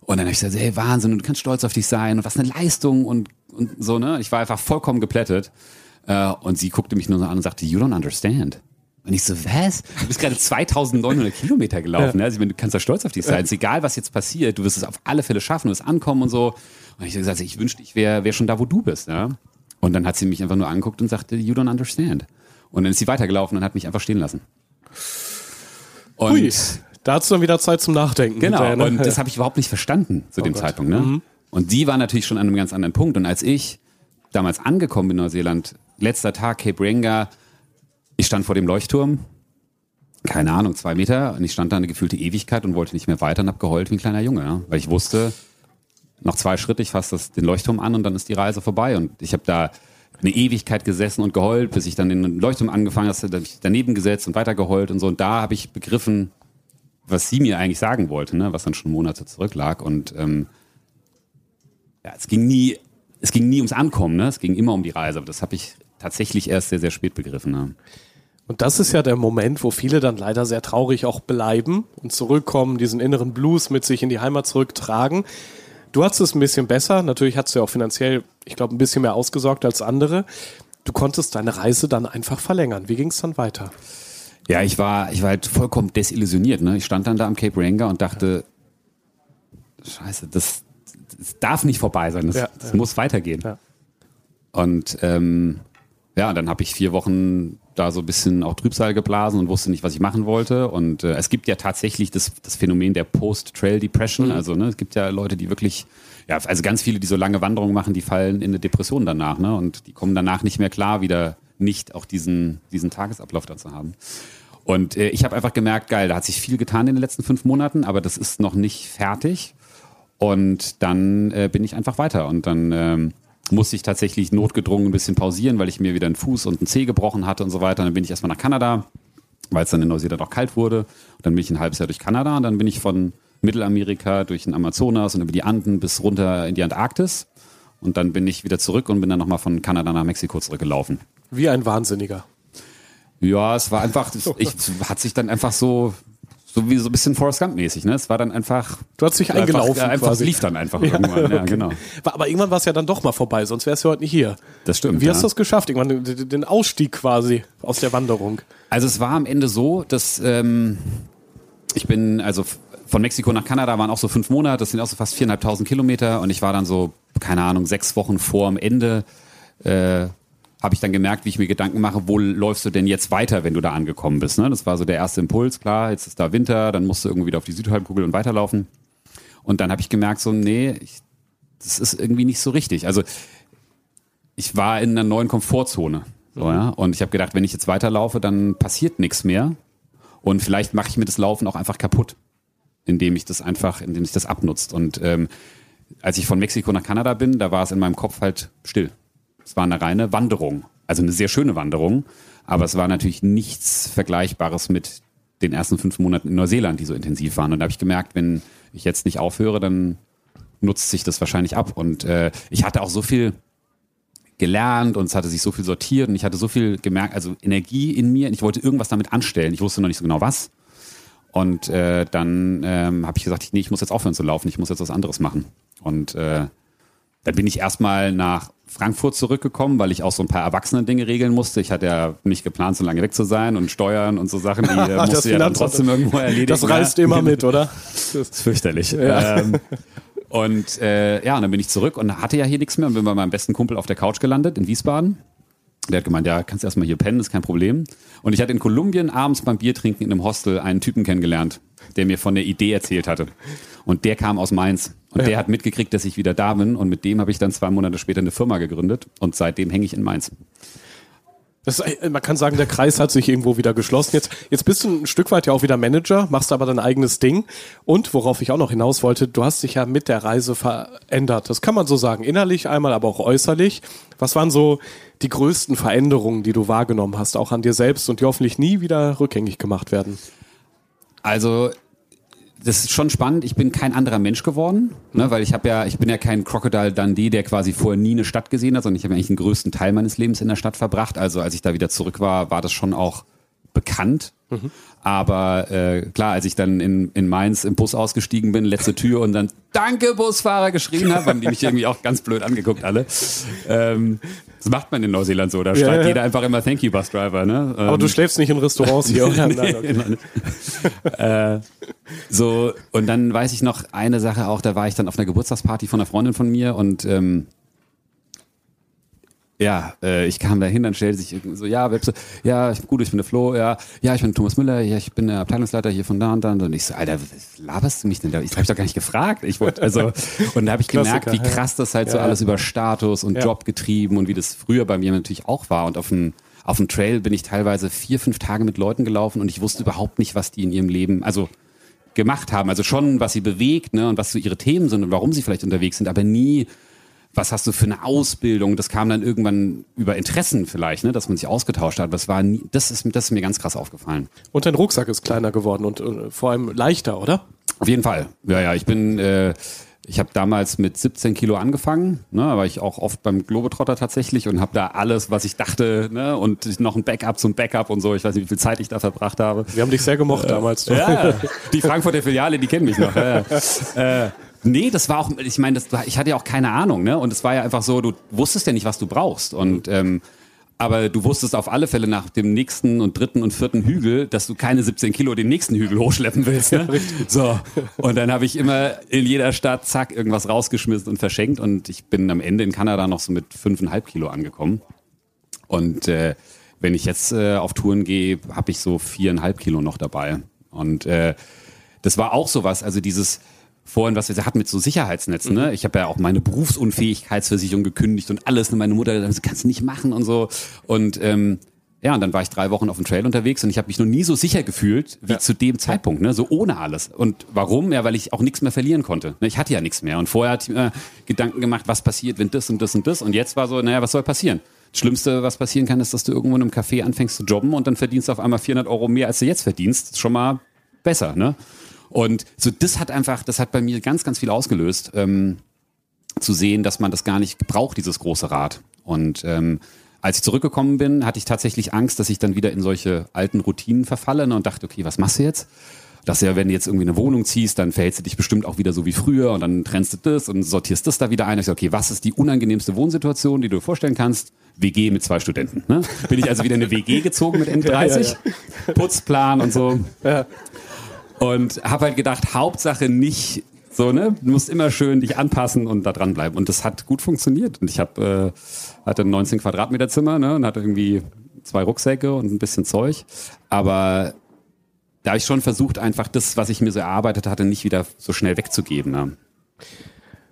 Und dann habe ich gesagt, hey, Wahnsinn, und du kannst stolz auf dich sein und was eine Leistung und, und so, ne? Ich war einfach vollkommen geplättet. Äh, und sie guckte mich nur so an und sagte, you don't understand. Und ich so, was? Du bist gerade 2900 Kilometer gelaufen. Ja. Ne? Also, du kannst da stolz auf dich sein. Es ist egal, was jetzt passiert. Du wirst es auf alle Fälle schaffen, du wirst ankommen und so. Und ich habe gesagt, ich wünschte, ich wäre wär schon da, wo du bist. Ja? Und dann hat sie mich einfach nur angeguckt und sagte, you don't understand. Und dann ist sie weitergelaufen und hat mich einfach stehen lassen. Und Hui, da hat du dann wieder Zeit zum Nachdenken. Genau, hinterher, ne? und das habe ich überhaupt nicht verstanden zu oh dem Gott. Zeitpunkt. Ne? Mhm. Und sie war natürlich schon an einem ganz anderen Punkt. Und als ich damals angekommen bin in Neuseeland, letzter Tag, Cape Reinga, ich stand vor dem Leuchtturm, keine Ahnung, zwei Meter, und ich stand da eine gefühlte Ewigkeit und wollte nicht mehr weiter und habe geheult wie ein kleiner Junge, ja? weil ich wusste, noch zwei Schritte, ich fasse den Leuchtturm an und dann ist die Reise vorbei. Und ich habe da eine Ewigkeit gesessen und geheult, bis ich dann den Leuchtturm angefangen habe, habe ich daneben gesetzt und weiter geheult und so. Und da habe ich begriffen, was sie mir eigentlich sagen wollte, ne? was dann schon Monate zurücklag. Und ähm, ja, es ging nie, es ging nie ums Ankommen, ne? es ging immer um die Reise. Aber das habe ich tatsächlich erst sehr, sehr spät begriffen. Ne? Und das ist ja der Moment, wo viele dann leider sehr traurig auch bleiben und zurückkommen, diesen inneren Blues mit sich in die Heimat zurücktragen. Du hattest es ein bisschen besser. Natürlich hast du ja auch finanziell, ich glaube, ein bisschen mehr ausgesorgt als andere. Du konntest deine Reise dann einfach verlängern. Wie ging es dann weiter? Ja, ich war, ich war halt vollkommen desillusioniert. Ne? Ich stand dann da am Cape Ranger und dachte, Scheiße, das, das darf nicht vorbei sein. Das, ja, das ja. muss weitergehen. Ja. Und ähm, ja, dann habe ich vier Wochen da so ein bisschen auch Trübsal geblasen und wusste nicht, was ich machen wollte. Und äh, es gibt ja tatsächlich das, das Phänomen der Post-Trail-Depression. Mhm. Also ne, es gibt ja Leute, die wirklich, ja, also ganz viele, die so lange Wanderungen machen, die fallen in eine Depression danach. Ne? Und die kommen danach nicht mehr klar, wieder nicht auch diesen, diesen Tagesablauf da zu haben. Und äh, ich habe einfach gemerkt, geil, da hat sich viel getan in den letzten fünf Monaten, aber das ist noch nicht fertig. Und dann äh, bin ich einfach weiter. Und dann ähm, musste ich tatsächlich notgedrungen ein bisschen pausieren, weil ich mir wieder einen Fuß und einen Zeh gebrochen hatte und so weiter. dann bin ich erstmal nach Kanada, weil es dann in Neuseeland auch kalt wurde. Und dann bin ich ein halbes Jahr durch Kanada und dann bin ich von Mittelamerika durch den Amazonas und über die Anden bis runter in die Antarktis. Und dann bin ich wieder zurück und bin dann nochmal von Kanada nach Mexiko zurückgelaufen. Wie ein Wahnsinniger. Ja, es war einfach, ich, hat sich dann einfach so, so wie so ein bisschen Forrest Gump-mäßig, ne? Es war dann einfach. Du hast dich eingelaufen. Einfach, einfach, es lief dann einfach irgendwann, ja, okay. genau. Aber irgendwann war es ja dann doch mal vorbei, sonst wärst du heute nicht hier. Das stimmt. Wie hast ja. du es geschafft? Irgendwann den- Ausstieg quasi aus der Wanderung. Also es war am Ende so, dass ähm, ich bin, also von Mexiko nach Kanada waren auch so fünf Monate, das sind auch so fast viereinhalbtausend Kilometer und ich war dann so, keine Ahnung, sechs Wochen vor dem Ende, äh, habe ich dann gemerkt, wie ich mir Gedanken mache, wo läufst du denn jetzt weiter, wenn du da angekommen bist. Ne? Das war so der erste Impuls, klar, jetzt ist da Winter, dann musst du irgendwie wieder auf die Südhalbkugel und weiterlaufen. Und dann habe ich gemerkt, so, nee, ich, das ist irgendwie nicht so richtig. Also ich war in einer neuen Komfortzone. So, ja? Und ich habe gedacht, wenn ich jetzt weiterlaufe, dann passiert nichts mehr. Und vielleicht mache ich mir das Laufen auch einfach kaputt, indem ich das einfach, indem ich das abnutzt. Und ähm, als ich von Mexiko nach Kanada bin, da war es in meinem Kopf halt still. Es war eine reine Wanderung. Also eine sehr schöne Wanderung. Aber es war natürlich nichts Vergleichbares mit den ersten fünf Monaten in Neuseeland, die so intensiv waren. Und da habe ich gemerkt, wenn ich jetzt nicht aufhöre, dann nutzt sich das wahrscheinlich ab. Und äh, ich hatte auch so viel gelernt und es hatte sich so viel sortiert und ich hatte so viel gemerkt, also Energie in mir und ich wollte irgendwas damit anstellen. Ich wusste noch nicht so genau was. Und äh, dann ähm, habe ich gesagt, nee, ich muss jetzt aufhören zu laufen, ich muss jetzt was anderes machen. Und äh, dann bin ich erstmal nach Frankfurt zurückgekommen, weil ich auch so ein paar Erwachsenen-Dinge regeln musste. Ich hatte ja nicht geplant, so lange weg zu sein und Steuern und so Sachen, die äh, Das musste ja dann trotzdem irgendwo erledigen. Das reißt immer mit, oder? Das ist fürchterlich. Ähm, und äh, ja, und dann bin ich zurück und hatte ja hier nichts mehr und bin bei meinem besten Kumpel auf der Couch gelandet in Wiesbaden. Der hat gemeint, ja, kannst erstmal hier pennen, ist kein Problem. Und ich hatte in Kolumbien abends beim Biertrinken in einem Hostel einen Typen kennengelernt, der mir von der Idee erzählt hatte. Und der kam aus Mainz. Und der hat mitgekriegt, dass ich wieder da bin. Und mit dem habe ich dann zwei Monate später eine Firma gegründet. Und seitdem hänge ich in Mainz. Das, ist- man kann sagen, der Kreis hat sich irgendwo wieder geschlossen. Jetzt, jetzt bist du ein Stück weit ja auch wieder Manager, machst aber dein eigenes Ding. Und worauf ich auch noch hinaus wollte, du hast dich ja mit der Reise verändert. Das kann man so sagen. Innerlich einmal, aber auch äußerlich. Was waren so die größten Veränderungen, die du wahrgenommen hast, auch an dir selbst und die hoffentlich nie wieder rückgängig gemacht werden? Also das ist schon spannend. Ich bin kein anderer Mensch geworden, ne, weil ich habe ja, ich bin ja kein Crocodile Dundee, der quasi vorher nie eine Stadt gesehen hat, sondern ich habe eigentlich den größten Teil meines Lebens in der Stadt verbracht. Also als ich da wieder zurück war, war das schon auch bekannt. Aber äh, klar, als ich dann in, in Mainz im Bus ausgestiegen bin, letzte Tür und dann Danke Busfahrer geschrien habe, haben die mich irgendwie auch ganz blöd angeguckt alle. Ähm, das macht man in Neuseeland so, da schreibt ja. jeder einfach immer Thank you Bus Driver. Ne? Aber Ähm, du schläfst nicht in Restaurants hier, oder? Nein, okay. äh, so, und dann weiß ich noch eine Sache auch, da war ich dann auf einer Geburtstagsparty von einer Freundin von mir und ähm, ja, äh, ich kam da hin, dann stellte sich irgendwie so, ja, wer bist du? ja, ich, gut, ich bin der Flo, ja, ja, ich bin Thomas Müller, ja, ich bin der Abteilungsleiter hier von da und da und ich so, Alter, was laberst du mich denn da? Ich habe doch gar nicht gefragt. Ich wollte, also, und da habe ich gemerkt, wie krass das halt so Ja. alles über Status und Ja. Job getrieben und wie das früher bei mir natürlich auch war und auf dem auf dem Trail bin ich teilweise vier, fünf Tage mit Leuten gelaufen und ich wusste überhaupt nicht, was die in ihrem Leben, also gemacht haben. Also schon, was sie bewegt ne, und was so ihre Themen sind und warum sie vielleicht unterwegs sind, aber nie, was hast du für eine Ausbildung? Das kam dann irgendwann über Interessen vielleicht, ne, dass man sich ausgetauscht hat. Es war nie, das ist, das ist mir ganz krass aufgefallen. Und dein Rucksack ist kleiner geworden und äh, vor allem leichter, oder? Auf jeden Fall. Ja, ja, ich bin, äh, ich habe damals mit 17 Kilo angefangen, ne, war ich auch oft beim Globetrotter tatsächlich und habe da alles, was ich dachte, ne, und noch ein Backup zum Backup und so. Ich weiß nicht, wie viel Zeit ich da verbracht habe. Wir haben dich sehr gemocht damals. Du. Ja, die Frankfurter Filiale, die kennen mich noch. Ja, ja. Äh, nee, das war auch, ich meine, das war- ich hatte ja auch keine Ahnung, ne? Und es war ja einfach so, du wusstest ja nicht, was du brauchst. Und ähm, aber du wusstest auf alle Fälle nach dem nächsten und dritten und vierten Hügel, dass du keine 17 Kilo den nächsten Hügel hochschleppen willst. Ne? so. Und dann habe ich immer in jeder Stadt, zack, irgendwas rausgeschmissen und verschenkt. Und ich bin am Ende in Kanada noch so mit fünfeinhalb Kilo angekommen. Und äh, wenn ich jetzt äh, auf Touren gehe, habe ich so viereinhalb Kilo noch dabei. Und äh, das war auch sowas, also dieses vorhin, was wir hatten mit so Sicherheitsnetzen. Ne? Ich habe ja auch meine Berufsunfähigkeitsversicherung gekündigt und alles. Und meine Mutter hat gesagt, das kannst du nicht machen und so. Und ähm, ja, und dann war ich drei Wochen auf dem Trail unterwegs und ich habe mich noch nie so sicher gefühlt wie Ja. zu dem Zeitpunkt, ne? so ohne alles. Und warum? Ja, weil ich auch nichts mehr verlieren konnte. Ne? Ich hatte ja nichts mehr. Und vorher hatte ich mir Gedanken gemacht, was passiert, wenn das und das und das. Und jetzt war so, naja, was soll passieren? Schlimmste, was passieren kann, ist, dass du irgendwo in einem Café anfängst zu jobben und dann verdienst du auf einmal 400 Euro mehr, als du jetzt verdienst. Das ist schon mal besser, ne? Und so, das hat einfach, das hat bei mir ganz, ganz viel ausgelöst, ähm, zu sehen, dass man das gar nicht braucht, dieses große Rad. Und ähm, als ich zurückgekommen bin, hatte ich tatsächlich Angst, dass ich dann wieder in solche alten Routinen verfalle ne, und dachte, okay, was machst du jetzt? Dass ja, wenn du jetzt irgendwie eine Wohnung ziehst, dann verhältst du dich bestimmt auch wieder so wie früher und dann trennst du das und sortierst das da wieder ein. Ich sage, okay, was ist die unangenehmste Wohnsituation, die du dir vorstellen kannst? WG mit zwei Studenten. Ne? Bin ich also wieder in eine WG gezogen mit N30, ja, ja, ja. Putzplan und so. Und habe halt gedacht, Hauptsache nicht so, ne? Du musst immer schön dich anpassen und da dranbleiben. Und das hat gut funktioniert. Und ich habe äh, hatte ein 19 Quadratmeter Zimmer, ne? Und hatte irgendwie zwei Rucksäcke und ein bisschen Zeug. Aber da habe ich schon versucht, einfach das, was ich mir so erarbeitet hatte, nicht wieder so schnell wegzugeben. Ne?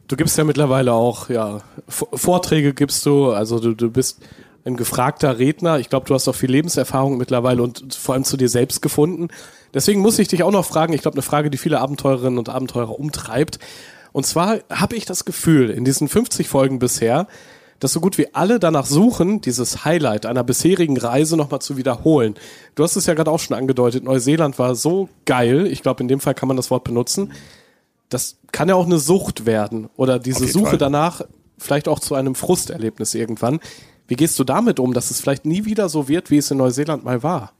Du gibst ja mittlerweile auch, ja, Vorträge gibst du, also du, du bist ein gefragter Redner. Ich glaube, du hast auch viel Lebenserfahrung mittlerweile und vor allem zu dir selbst gefunden. Deswegen muss ich dich auch noch fragen, ich glaube, eine Frage, die viele Abenteurerinnen und Abenteurer umtreibt. Und zwar habe ich das Gefühl, in diesen 50 Folgen bisher, dass so gut wie alle danach suchen, dieses Highlight einer bisherigen Reise nochmal zu wiederholen. Du hast es ja gerade auch schon angedeutet, Neuseeland war so geil, ich glaube, in dem Fall kann man das Wort benutzen. Das kann ja auch eine Sucht werden oder diese Suche Fall. danach vielleicht auch zu einem Frusterlebnis irgendwann. Wie gehst du damit um, dass es vielleicht nie wieder so wird, wie es in Neuseeland mal war?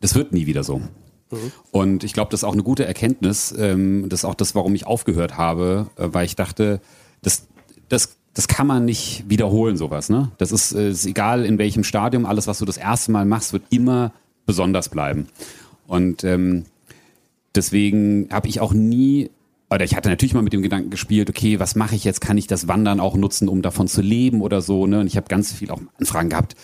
Das wird nie wieder so. Mhm. Und ich glaube, das ist auch eine gute Erkenntnis. Ähm, das ist auch das, warum ich aufgehört habe, äh, weil ich dachte, das, das, das kann man nicht wiederholen, sowas. Ne? Das ist, äh, ist egal in welchem Stadium, alles, was du das erste Mal machst, wird immer besonders bleiben. Und ähm, deswegen habe ich auch nie oder ich hatte natürlich mal mit dem Gedanken gespielt, okay, was mache ich jetzt? Kann ich das Wandern auch nutzen, um davon zu leben oder so? Ne? Und ich habe ganz viel auch Anfragen gehabt,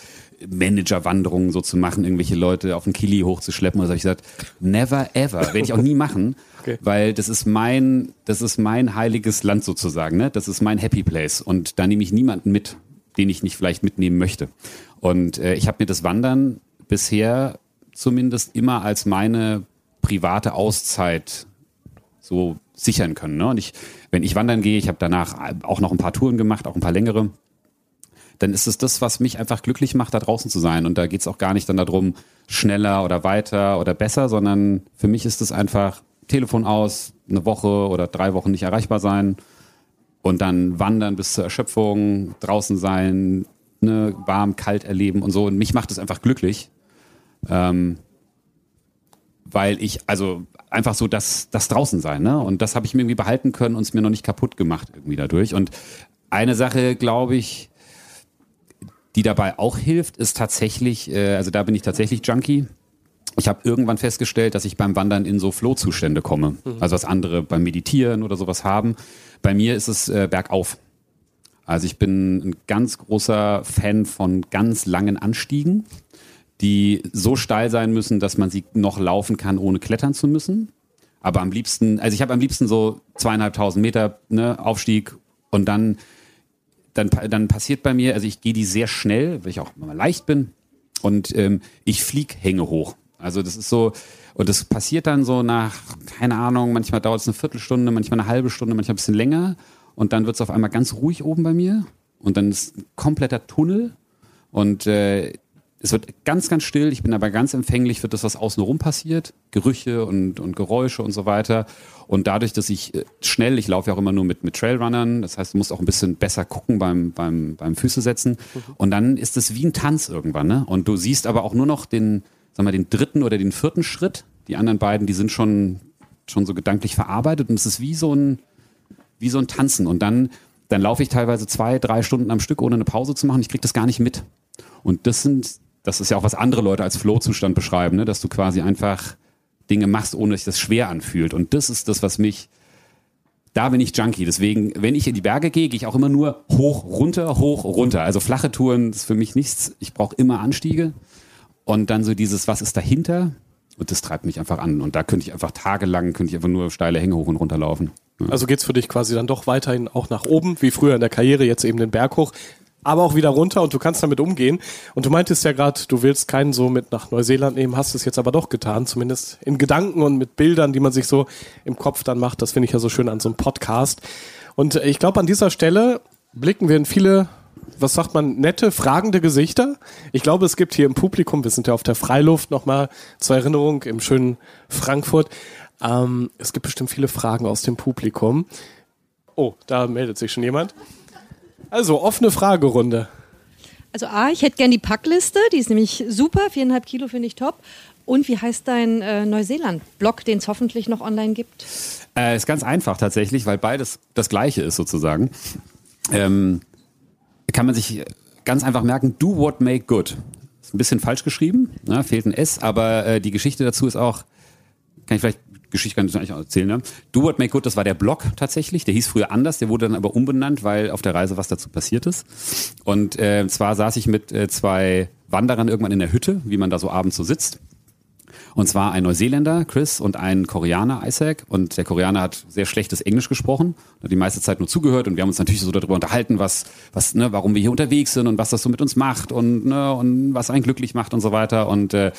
Managerwanderungen so zu machen, irgendwelche Leute auf den Kili hochzuschleppen. Und so habe ich gesagt, never ever, werde ich auch nie machen, okay. weil das ist mein, das ist mein heiliges Land sozusagen, ne? Das ist mein Happy Place und da nehme ich niemanden mit, den ich nicht vielleicht mitnehmen möchte. Und äh, ich habe mir das Wandern bisher zumindest immer als meine private Auszeit so sichern können. Ne? Und ich, wenn ich wandern gehe, ich habe danach auch noch ein paar Touren gemacht, auch ein paar längere dann ist es das, was mich einfach glücklich macht, da draußen zu sein. Und da geht es auch gar nicht dann darum, schneller oder weiter oder besser, sondern für mich ist es einfach Telefon aus, eine Woche oder drei Wochen nicht erreichbar sein und dann wandern bis zur Erschöpfung, draußen sein, ne, warm, kalt erleben und so. Und mich macht es einfach glücklich. Ähm, weil ich, also einfach so das, das draußen sein, ne? Und das habe ich mir irgendwie behalten können und es mir noch nicht kaputt gemacht irgendwie dadurch. Und eine Sache, glaube ich, die dabei auch hilft, ist tatsächlich, äh, also da bin ich tatsächlich Junkie. Ich habe irgendwann festgestellt, dass ich beim Wandern in so Flow-Zustände komme. Mhm. Also was andere beim Meditieren oder sowas haben. Bei mir ist es äh, bergauf. Also ich bin ein ganz großer Fan von ganz langen Anstiegen, die so steil sein müssen, dass man sie noch laufen kann, ohne klettern zu müssen. Aber am liebsten, also ich habe am liebsten so zweieinhalbtausend Meter ne, Aufstieg und dann dann, dann passiert bei mir, also ich gehe die sehr schnell, weil ich auch immer leicht bin. Und ähm, ich flieg hänge hoch. Also das ist so, und das passiert dann so nach, keine Ahnung, manchmal dauert es eine Viertelstunde, manchmal eine halbe Stunde, manchmal ein bisschen länger. Und dann wird es auf einmal ganz ruhig oben bei mir. Und dann ist ein kompletter Tunnel. Und äh, es wird ganz, ganz still. Ich bin aber ganz empfänglich für das, was außenrum passiert. Gerüche und, und Geräusche und so weiter. Und dadurch, dass ich äh, schnell, ich laufe ja auch immer nur mit, mit Trailrunnern, das heißt, du musst auch ein bisschen besser gucken beim, beim, beim Füße setzen. Und dann ist es wie ein Tanz irgendwann, ne? Und du siehst aber auch nur noch den, sag mal, den dritten oder den vierten Schritt. Die anderen beiden, die sind schon, schon so gedanklich verarbeitet. Und es ist wie so ein, wie so ein Tanzen. Und dann, dann laufe ich teilweise zwei, drei Stunden am Stück, ohne eine Pause zu machen. Ich krieg das gar nicht mit. Und das sind das ist ja auch was andere Leute als Flow-Zustand beschreiben, ne? dass du quasi einfach Dinge machst, ohne dass sich das schwer anfühlt. Und das ist das, was mich, da bin ich Junkie. Deswegen, wenn ich in die Berge gehe, gehe ich auch immer nur hoch, runter, hoch, runter. Also flache Touren ist für mich nichts. Ich brauche immer Anstiege. Und dann so dieses, was ist dahinter? Und das treibt mich einfach an. Und da könnte ich einfach tagelang, könnte ich einfach nur steile Hänge hoch und runter laufen. Also geht's für dich quasi dann doch weiterhin auch nach oben, wie früher in der Karriere, jetzt eben den Berg hoch aber auch wieder runter und du kannst damit umgehen. Und du meintest ja gerade, du willst keinen so mit nach Neuseeland nehmen, hast es jetzt aber doch getan, zumindest in Gedanken und mit Bildern, die man sich so im Kopf dann macht. Das finde ich ja so schön an so einem Podcast. Und ich glaube, an dieser Stelle blicken wir in viele was sagt man, nette, fragende Gesichter. Ich glaube, es gibt hier im Publikum, wir sind ja auf der Freiluft nochmal zur Erinnerung im schönen Frankfurt. Ähm, es gibt bestimmt viele Fragen aus dem Publikum. Oh, da meldet sich schon jemand. Also, offene Fragerunde. Also A, ich hätte gern die Packliste, die ist nämlich super, viereinhalb Kilo finde ich top. Und wie heißt dein äh, Neuseeland-Blog, den es hoffentlich noch online gibt? Äh, ist ganz einfach tatsächlich, weil beides das gleiche ist sozusagen. Ähm, kann man sich ganz einfach merken, do what make good. Ist ein bisschen falsch geschrieben, ne? fehlt ein S, aber äh, die Geschichte dazu ist auch, kann ich vielleicht Geschichte kann ich eigentlich auch erzählen. Ne? Do What Make Good, das war der Blog tatsächlich. Der hieß früher anders, der wurde dann aber umbenannt, weil auf der Reise was dazu passiert ist. Und äh, zwar saß ich mit äh, zwei Wanderern irgendwann in der Hütte, wie man da so abends so sitzt. Und zwar ein Neuseeländer, Chris, und ein Koreaner, Isaac. Und der Koreaner hat sehr schlechtes Englisch gesprochen, hat die meiste Zeit nur zugehört und wir haben uns natürlich so darüber unterhalten, was, was, ne, warum wir hier unterwegs sind und was das so mit uns macht und, ne, und was einen glücklich macht und so weiter. Und äh,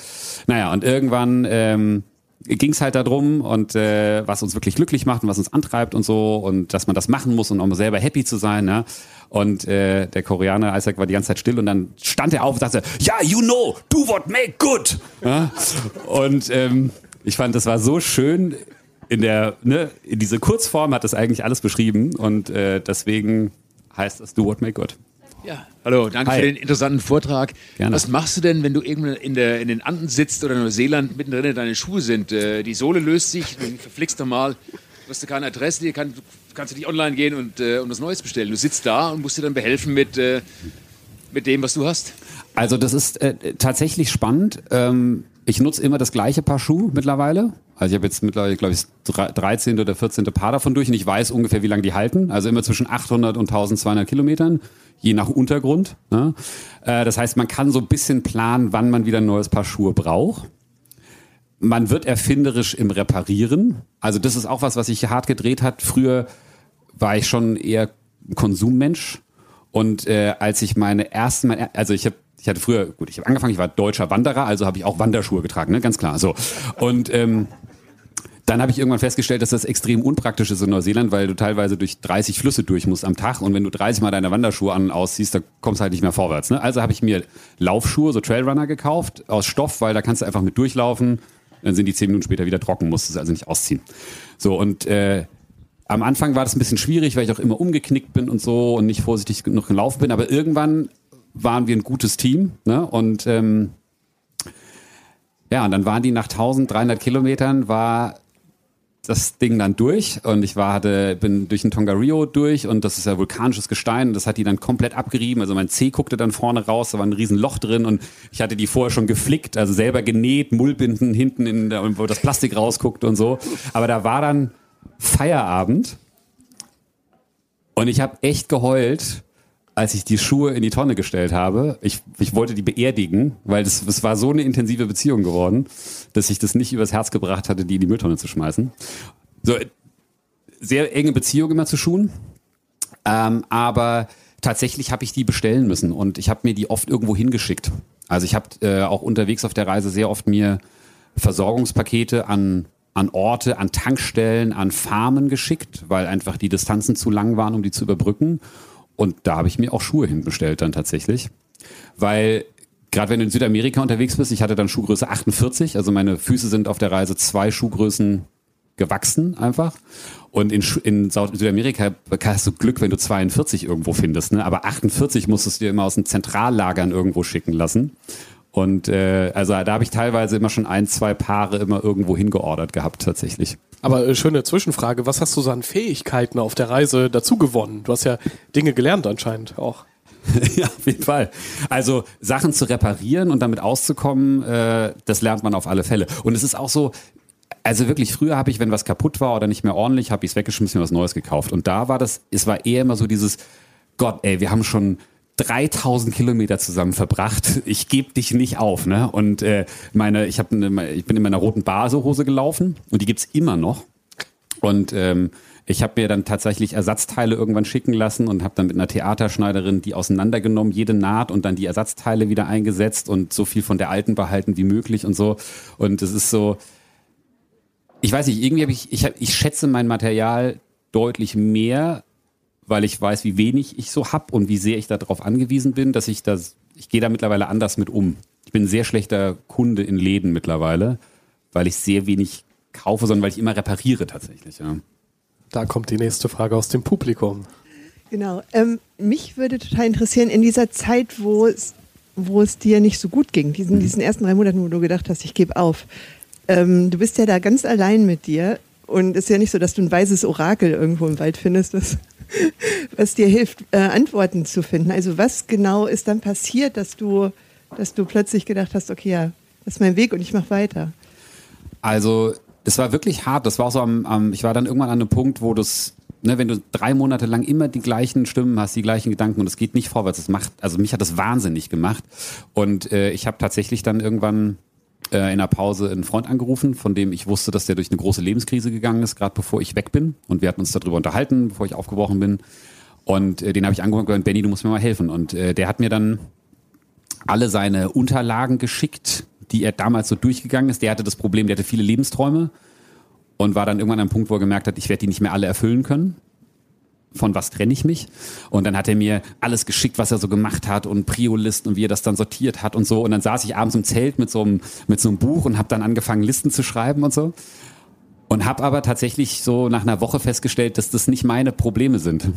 naja, und irgendwann ähm, ging es halt darum und äh, was uns wirklich glücklich macht und was uns antreibt und so und dass man das machen muss und um selber happy zu sein. Ne? Und äh, der Koreaner Isaac war die ganze Zeit still und dann stand er auf und sagte, ja, you know, do what make good. Ja? Und ähm, ich fand, das war so schön. In der, ne, in diese Kurzform hat das eigentlich alles beschrieben und äh, deswegen heißt das Do What Make Good. Ja, hallo, danke Hi. für den interessanten Vortrag. Gerne. Was machst du denn, wenn du irgendwo in, der, in den Anden sitzt oder in Neuseeland, mittendrin deine Schuhe sind? Äh, die Sohle löst sich, du verflixt normal, du hast keine Adresse, dir kann, kannst du nicht online gehen und, äh, und was Neues bestellen. Du sitzt da und musst dir dann behelfen mit, äh, mit dem, was du hast. Also das ist äh, tatsächlich spannend. Ähm, ich nutze immer das gleiche Paar Schuhe mittlerweile. Also ich habe jetzt mittlerweile, glaube ich, 13. oder 14. Paar davon durch und ich weiß ungefähr, wie lange die halten. Also immer zwischen 800 und 1200 Kilometern je nach Untergrund. Ne? Äh, das heißt, man kann so ein bisschen planen, wann man wieder ein neues Paar Schuhe braucht. Man wird erfinderisch im Reparieren. Also das ist auch was, was sich hart gedreht hat. Früher war ich schon eher Konsummensch. Und äh, als ich meine ersten, also ich habe ich hatte früher, gut, ich habe angefangen, ich war deutscher Wanderer, also habe ich auch Wanderschuhe getragen, ne? ganz klar. So. Und ähm, dann habe ich irgendwann festgestellt, dass das extrem unpraktisch ist in Neuseeland, weil du teilweise durch 30 Flüsse durch musst am Tag und wenn du 30 Mal deine Wanderschuhe an und ausziehst, da kommst du halt nicht mehr vorwärts. Ne? Also habe ich mir Laufschuhe, so Trailrunner gekauft aus Stoff, weil da kannst du einfach mit durchlaufen. Dann sind die 10 Minuten später wieder trocken, musst du sie also nicht ausziehen. So und äh, am Anfang war das ein bisschen schwierig, weil ich auch immer umgeknickt bin und so und nicht vorsichtig genug gelaufen bin. Aber irgendwann waren wir ein gutes Team ne? und ähm, ja, und dann waren die nach 1300 Kilometern, war das Ding dann durch und ich war, hatte, bin durch den Tongariro durch und das ist ja vulkanisches Gestein und das hat die dann komplett abgerieben. Also mein Zeh guckte dann vorne raus, da war ein riesen Loch drin und ich hatte die vorher schon geflickt, also selber genäht, Mullbinden hinten, in der, wo das Plastik rausguckte und so. Aber da war dann Feierabend und ich habe echt geheult, als ich die Schuhe in die Tonne gestellt habe, ich, ich wollte die beerdigen, weil das, das war so eine intensive Beziehung geworden, dass ich das nicht übers Herz gebracht hatte, die in die Mülltonne zu schmeißen. So, sehr enge Beziehung immer zu Schuhen. Ähm, aber tatsächlich habe ich die bestellen müssen und ich habe mir die oft irgendwo hingeschickt. Also ich habe äh, auch unterwegs auf der Reise sehr oft mir Versorgungspakete an an Orte, an Tankstellen, an Farmen geschickt, weil einfach die Distanzen zu lang waren, um die zu überbrücken. Und da habe ich mir auch Schuhe hinbestellt dann tatsächlich. Weil gerade wenn du in Südamerika unterwegs bist, ich hatte dann Schuhgröße 48, also meine Füße sind auf der Reise zwei Schuhgrößen gewachsen einfach. Und in, in Südamerika hast du Glück, wenn du 42 irgendwo findest, ne? aber 48 musstest du dir immer aus den Zentrallagern irgendwo schicken lassen. Und äh, also da habe ich teilweise immer schon ein, zwei Paare immer irgendwo hingeordert gehabt tatsächlich. Aber äh, schöne Zwischenfrage, was hast du so an Fähigkeiten auf der Reise dazu gewonnen? Du hast ja Dinge gelernt anscheinend auch. ja, auf jeden Fall. Also Sachen zu reparieren und damit auszukommen, äh, das lernt man auf alle Fälle. Und es ist auch so, also wirklich, früher habe ich, wenn was kaputt war oder nicht mehr ordentlich, habe ich es weggeschmissen und was Neues gekauft. Und da war das, es war eher immer so dieses, Gott, ey, wir haben schon 3000 Kilometer zusammen verbracht. Ich gebe dich nicht auf, ne? Und äh, meine, ich habe, ich bin in meiner roten Basehose gelaufen und die gibt's immer noch. Und ähm, ich habe mir dann tatsächlich Ersatzteile irgendwann schicken lassen und habe dann mit einer Theaterschneiderin die auseinandergenommen, jede Naht und dann die Ersatzteile wieder eingesetzt und so viel von der alten behalten wie möglich und so. Und es ist so, ich weiß nicht, irgendwie habe ich, ich, ich schätze mein Material deutlich mehr weil ich weiß, wie wenig ich so hab und wie sehr ich darauf angewiesen bin, dass ich das, ich gehe da mittlerweile anders mit um. Ich bin ein sehr schlechter Kunde in Läden mittlerweile, weil ich sehr wenig kaufe, sondern weil ich immer repariere tatsächlich. Ja. Da kommt die nächste Frage aus dem Publikum. Genau. Ähm, mich würde total interessieren, in dieser Zeit, wo es, wo es dir nicht so gut ging, diesen, diesen ersten drei Monaten, wo du gedacht hast, ich gebe auf. Ähm, du bist ja da ganz allein mit dir und es ist ja nicht so, dass du ein weißes Orakel irgendwo im Wald findest, was, was dir hilft, äh, Antworten zu finden. Also was genau ist dann passiert, dass du, dass du plötzlich gedacht hast, okay, ja, das ist mein Weg und ich mache weiter? Also das war wirklich hart. Das war so am, am ich war dann irgendwann an einem Punkt, wo das, ne, wenn du drei Monate lang immer die gleichen Stimmen hast, die gleichen Gedanken und es geht nicht vorwärts. Das macht, also mich hat das wahnsinnig gemacht. Und äh, ich habe tatsächlich dann irgendwann äh, in einer Pause einen Freund angerufen, von dem ich wusste, dass der durch eine große Lebenskrise gegangen ist, gerade bevor ich weg bin. Und wir hatten uns darüber unterhalten, bevor ich aufgebrochen bin. Und äh, den habe ich angerufen und gesagt, Benny, du musst mir mal helfen. Und äh, der hat mir dann alle seine Unterlagen geschickt, die er damals so durchgegangen ist. Der hatte das Problem, der hatte viele Lebensträume und war dann irgendwann an einem Punkt, wo er gemerkt hat, ich werde die nicht mehr alle erfüllen können. Von was trenne ich mich? Und dann hat er mir alles geschickt, was er so gemacht hat und Priolisten und wie er das dann sortiert hat und so. Und dann saß ich abends im Zelt mit so einem, mit so einem Buch und habe dann angefangen, Listen zu schreiben und so. Und habe aber tatsächlich so nach einer Woche festgestellt, dass das nicht meine Probleme sind.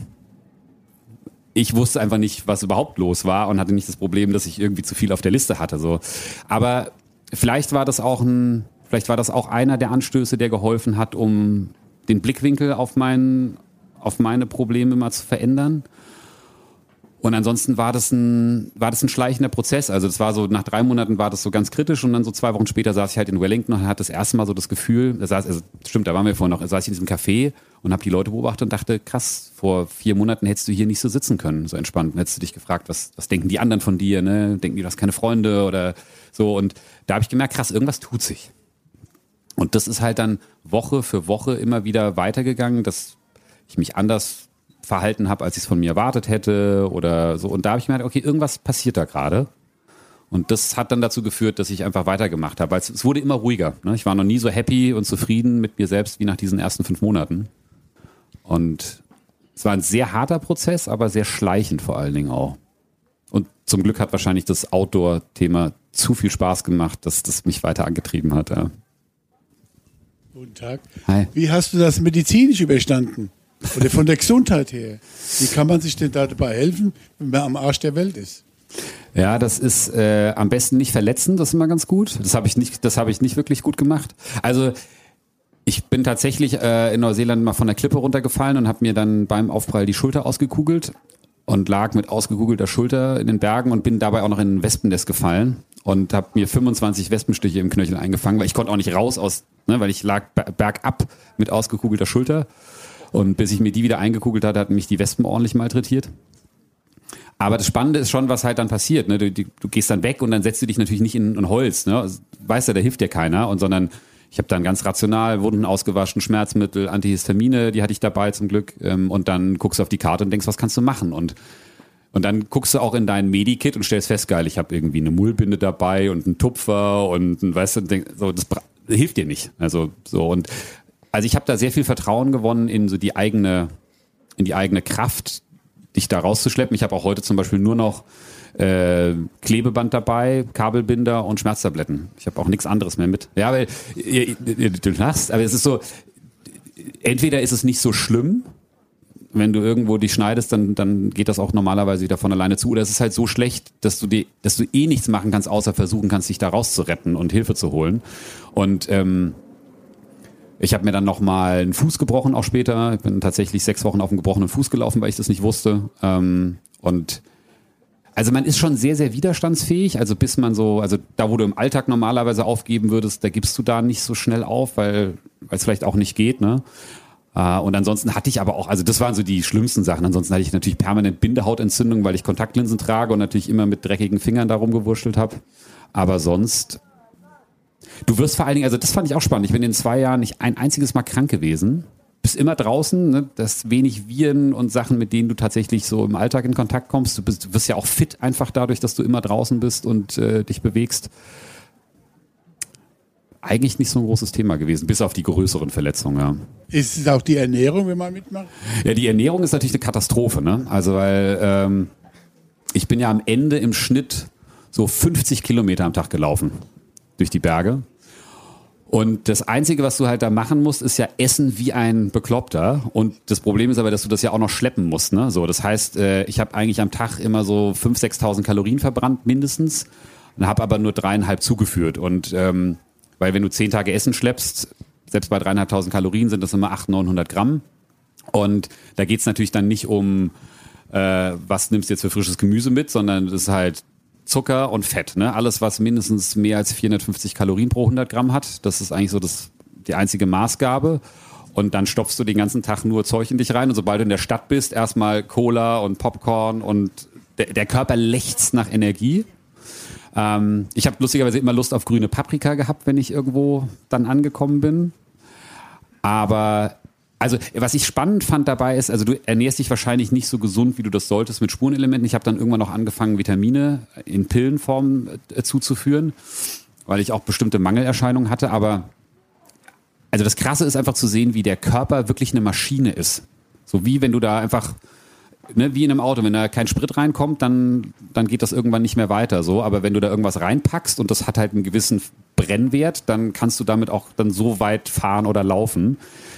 Ich wusste einfach nicht, was überhaupt los war und hatte nicht das Problem, dass ich irgendwie zu viel auf der Liste hatte. So. Aber vielleicht war das auch ein, vielleicht war das auch einer der Anstöße, der geholfen hat, um den Blickwinkel auf, mein, auf meine Probleme mal zu verändern. Und ansonsten war das ein, war das ein schleichender Prozess. Also das war so, nach drei Monaten war das so ganz kritisch und dann so zwei Wochen später saß ich halt in Wellington und hatte das erste Mal so das Gefühl, da saß, also stimmt, da waren wir vorhin noch, saß ich in diesem Café und habe die Leute beobachtet und dachte, krass, vor vier Monaten hättest du hier nicht so sitzen können, so entspannt. Und hättest du dich gefragt, was, was denken die anderen von dir, ne? Denken die, du hast keine Freunde oder so. Und da habe ich gemerkt, krass, irgendwas tut sich. Und das ist halt dann Woche für Woche immer wieder weitergegangen, dass ich mich anders verhalten habe, als ich es von mir erwartet hätte oder so. Und da habe ich mir gedacht, okay, irgendwas passiert da gerade. Und das hat dann dazu geführt, dass ich einfach weitergemacht habe. Weil es, es wurde immer ruhiger. Ne? Ich war noch nie so happy und zufrieden mit mir selbst wie nach diesen ersten fünf Monaten. Und es war ein sehr harter Prozess, aber sehr schleichend vor allen Dingen auch. Und zum Glück hat wahrscheinlich das Outdoor-Thema zu viel Spaß gemacht, dass das mich weiter angetrieben hat. Ja. Guten Tag. Hi. Wie hast du das medizinisch überstanden? Oder von der Gesundheit her? Wie kann man sich denn da dabei helfen, wenn man am Arsch der Welt ist? Ja, das ist äh, am besten nicht verletzen, das ist immer ganz gut. Das habe ich nicht, ich nicht wirklich gut gemacht. Also ich bin tatsächlich äh, in Neuseeland mal von der Klippe runtergefallen und habe mir dann beim Aufprall die Schulter ausgekugelt und lag mit ausgekugelter Schulter in den Bergen und bin dabei auch noch in ein Wespennest gefallen und habe mir 25 Wespenstiche im Knöchel eingefangen, weil ich konnte auch nicht raus aus, ne, weil ich lag bergab mit ausgekugelter Schulter und bis ich mir die wieder eingekugelt hatte, hatten mich die Wespen ordentlich malträtiert. Aber das Spannende ist schon, was halt dann passiert. Ne? Du, du, du gehst dann weg und dann setzt du dich natürlich nicht in ein Holz. Ne? Also, weißt du, da hilft dir keiner. Und sondern ich habe dann ganz rational Wunden ausgewaschen, Schmerzmittel, Antihistamine, die hatte ich dabei zum Glück. Ähm, und dann guckst du auf die Karte und denkst, was kannst du machen? Und und dann guckst du auch in dein Medikit und stellst fest, geil, ich habe irgendwie eine Mullbinde dabei und einen Tupfer und weißt du, so das hilft dir nicht. Also so und also ich habe da sehr viel Vertrauen gewonnen in so die eigene, in die eigene Kraft, dich da rauszuschleppen. Ich habe auch heute zum Beispiel nur noch äh, Klebeband dabei, Kabelbinder und Schmerztabletten. Ich habe auch nichts anderes mehr mit. Ja, weil ihr, ihr, du lachst, aber es ist so, entweder ist es nicht so schlimm, wenn du irgendwo dich schneidest, dann, dann geht das auch normalerweise wieder von alleine zu. Oder es ist halt so schlecht, dass du, die, dass du eh nichts machen kannst, außer versuchen kannst, dich da rauszuretten und Hilfe zu holen. Und ähm, ich habe mir dann nochmal einen Fuß gebrochen, auch später. Ich bin tatsächlich sechs Wochen auf dem gebrochenen Fuß gelaufen, weil ich das nicht wusste. Ähm, und also man ist schon sehr, sehr widerstandsfähig. Also bis man so, also da, wo du im Alltag normalerweise aufgeben würdest, da gibst du da nicht so schnell auf, weil es vielleicht auch nicht geht. Ne? Äh, und ansonsten hatte ich aber auch, also das waren so die schlimmsten Sachen. Ansonsten hatte ich natürlich permanent Bindehautentzündung, weil ich Kontaktlinsen trage und natürlich immer mit dreckigen Fingern darum gewurschtelt habe. Aber sonst Du wirst vor allen Dingen, also das fand ich auch spannend. Ich bin in zwei Jahren nicht ein einziges Mal krank gewesen. Bist immer draußen, ne? das wenig Viren und Sachen, mit denen du tatsächlich so im Alltag in Kontakt kommst. Du, bist, du wirst ja auch fit einfach dadurch, dass du immer draußen bist und äh, dich bewegst. eigentlich nicht so ein großes Thema gewesen, bis auf die größeren Verletzungen. Ja. Ist es auch die Ernährung, wenn man mitmacht? Ja, die Ernährung ist natürlich eine Katastrophe, ne? Also weil ähm, ich bin ja am Ende im Schnitt so 50 Kilometer am Tag gelaufen durch die Berge. Und das Einzige, was du halt da machen musst, ist ja essen wie ein Bekloppter. Und das Problem ist aber, dass du das ja auch noch schleppen musst. Ne? So, das heißt, äh, ich habe eigentlich am Tag immer so 5.000, 6.000 Kalorien verbrannt mindestens und habe aber nur dreieinhalb zugeführt. Und ähm, weil wenn du zehn Tage Essen schleppst, selbst bei dreieinhalbtausend Kalorien sind das immer 800, 900 Gramm. Und da geht's natürlich dann nicht um, äh, was nimmst du jetzt für frisches Gemüse mit, sondern das ist halt Zucker und Fett. Ne? Alles, was mindestens mehr als 450 Kalorien pro 100 Gramm hat, das ist eigentlich so das, die einzige Maßgabe. Und dann stopfst du den ganzen Tag nur Zeug in dich rein. Und sobald du in der Stadt bist, erstmal Cola und Popcorn und der, der Körper lechzt nach Energie. Ähm, ich habe lustigerweise immer Lust auf grüne Paprika gehabt, wenn ich irgendwo dann angekommen bin. Aber also was ich spannend fand dabei ist, also du ernährst dich wahrscheinlich nicht so gesund, wie du das solltest mit Spurenelementen. Ich habe dann irgendwann noch angefangen, Vitamine in Pillenform äh, zuzuführen, weil ich auch bestimmte Mangelerscheinungen hatte. Aber also das Krasse ist einfach zu sehen, wie der Körper wirklich eine Maschine ist. So wie wenn du da einfach ne, wie in einem Auto, wenn da kein Sprit reinkommt, dann, dann geht das irgendwann nicht mehr weiter so. Aber wenn du da irgendwas reinpackst und das hat halt einen gewissen Brennwert, dann kannst du damit auch dann so weit fahren oder laufen.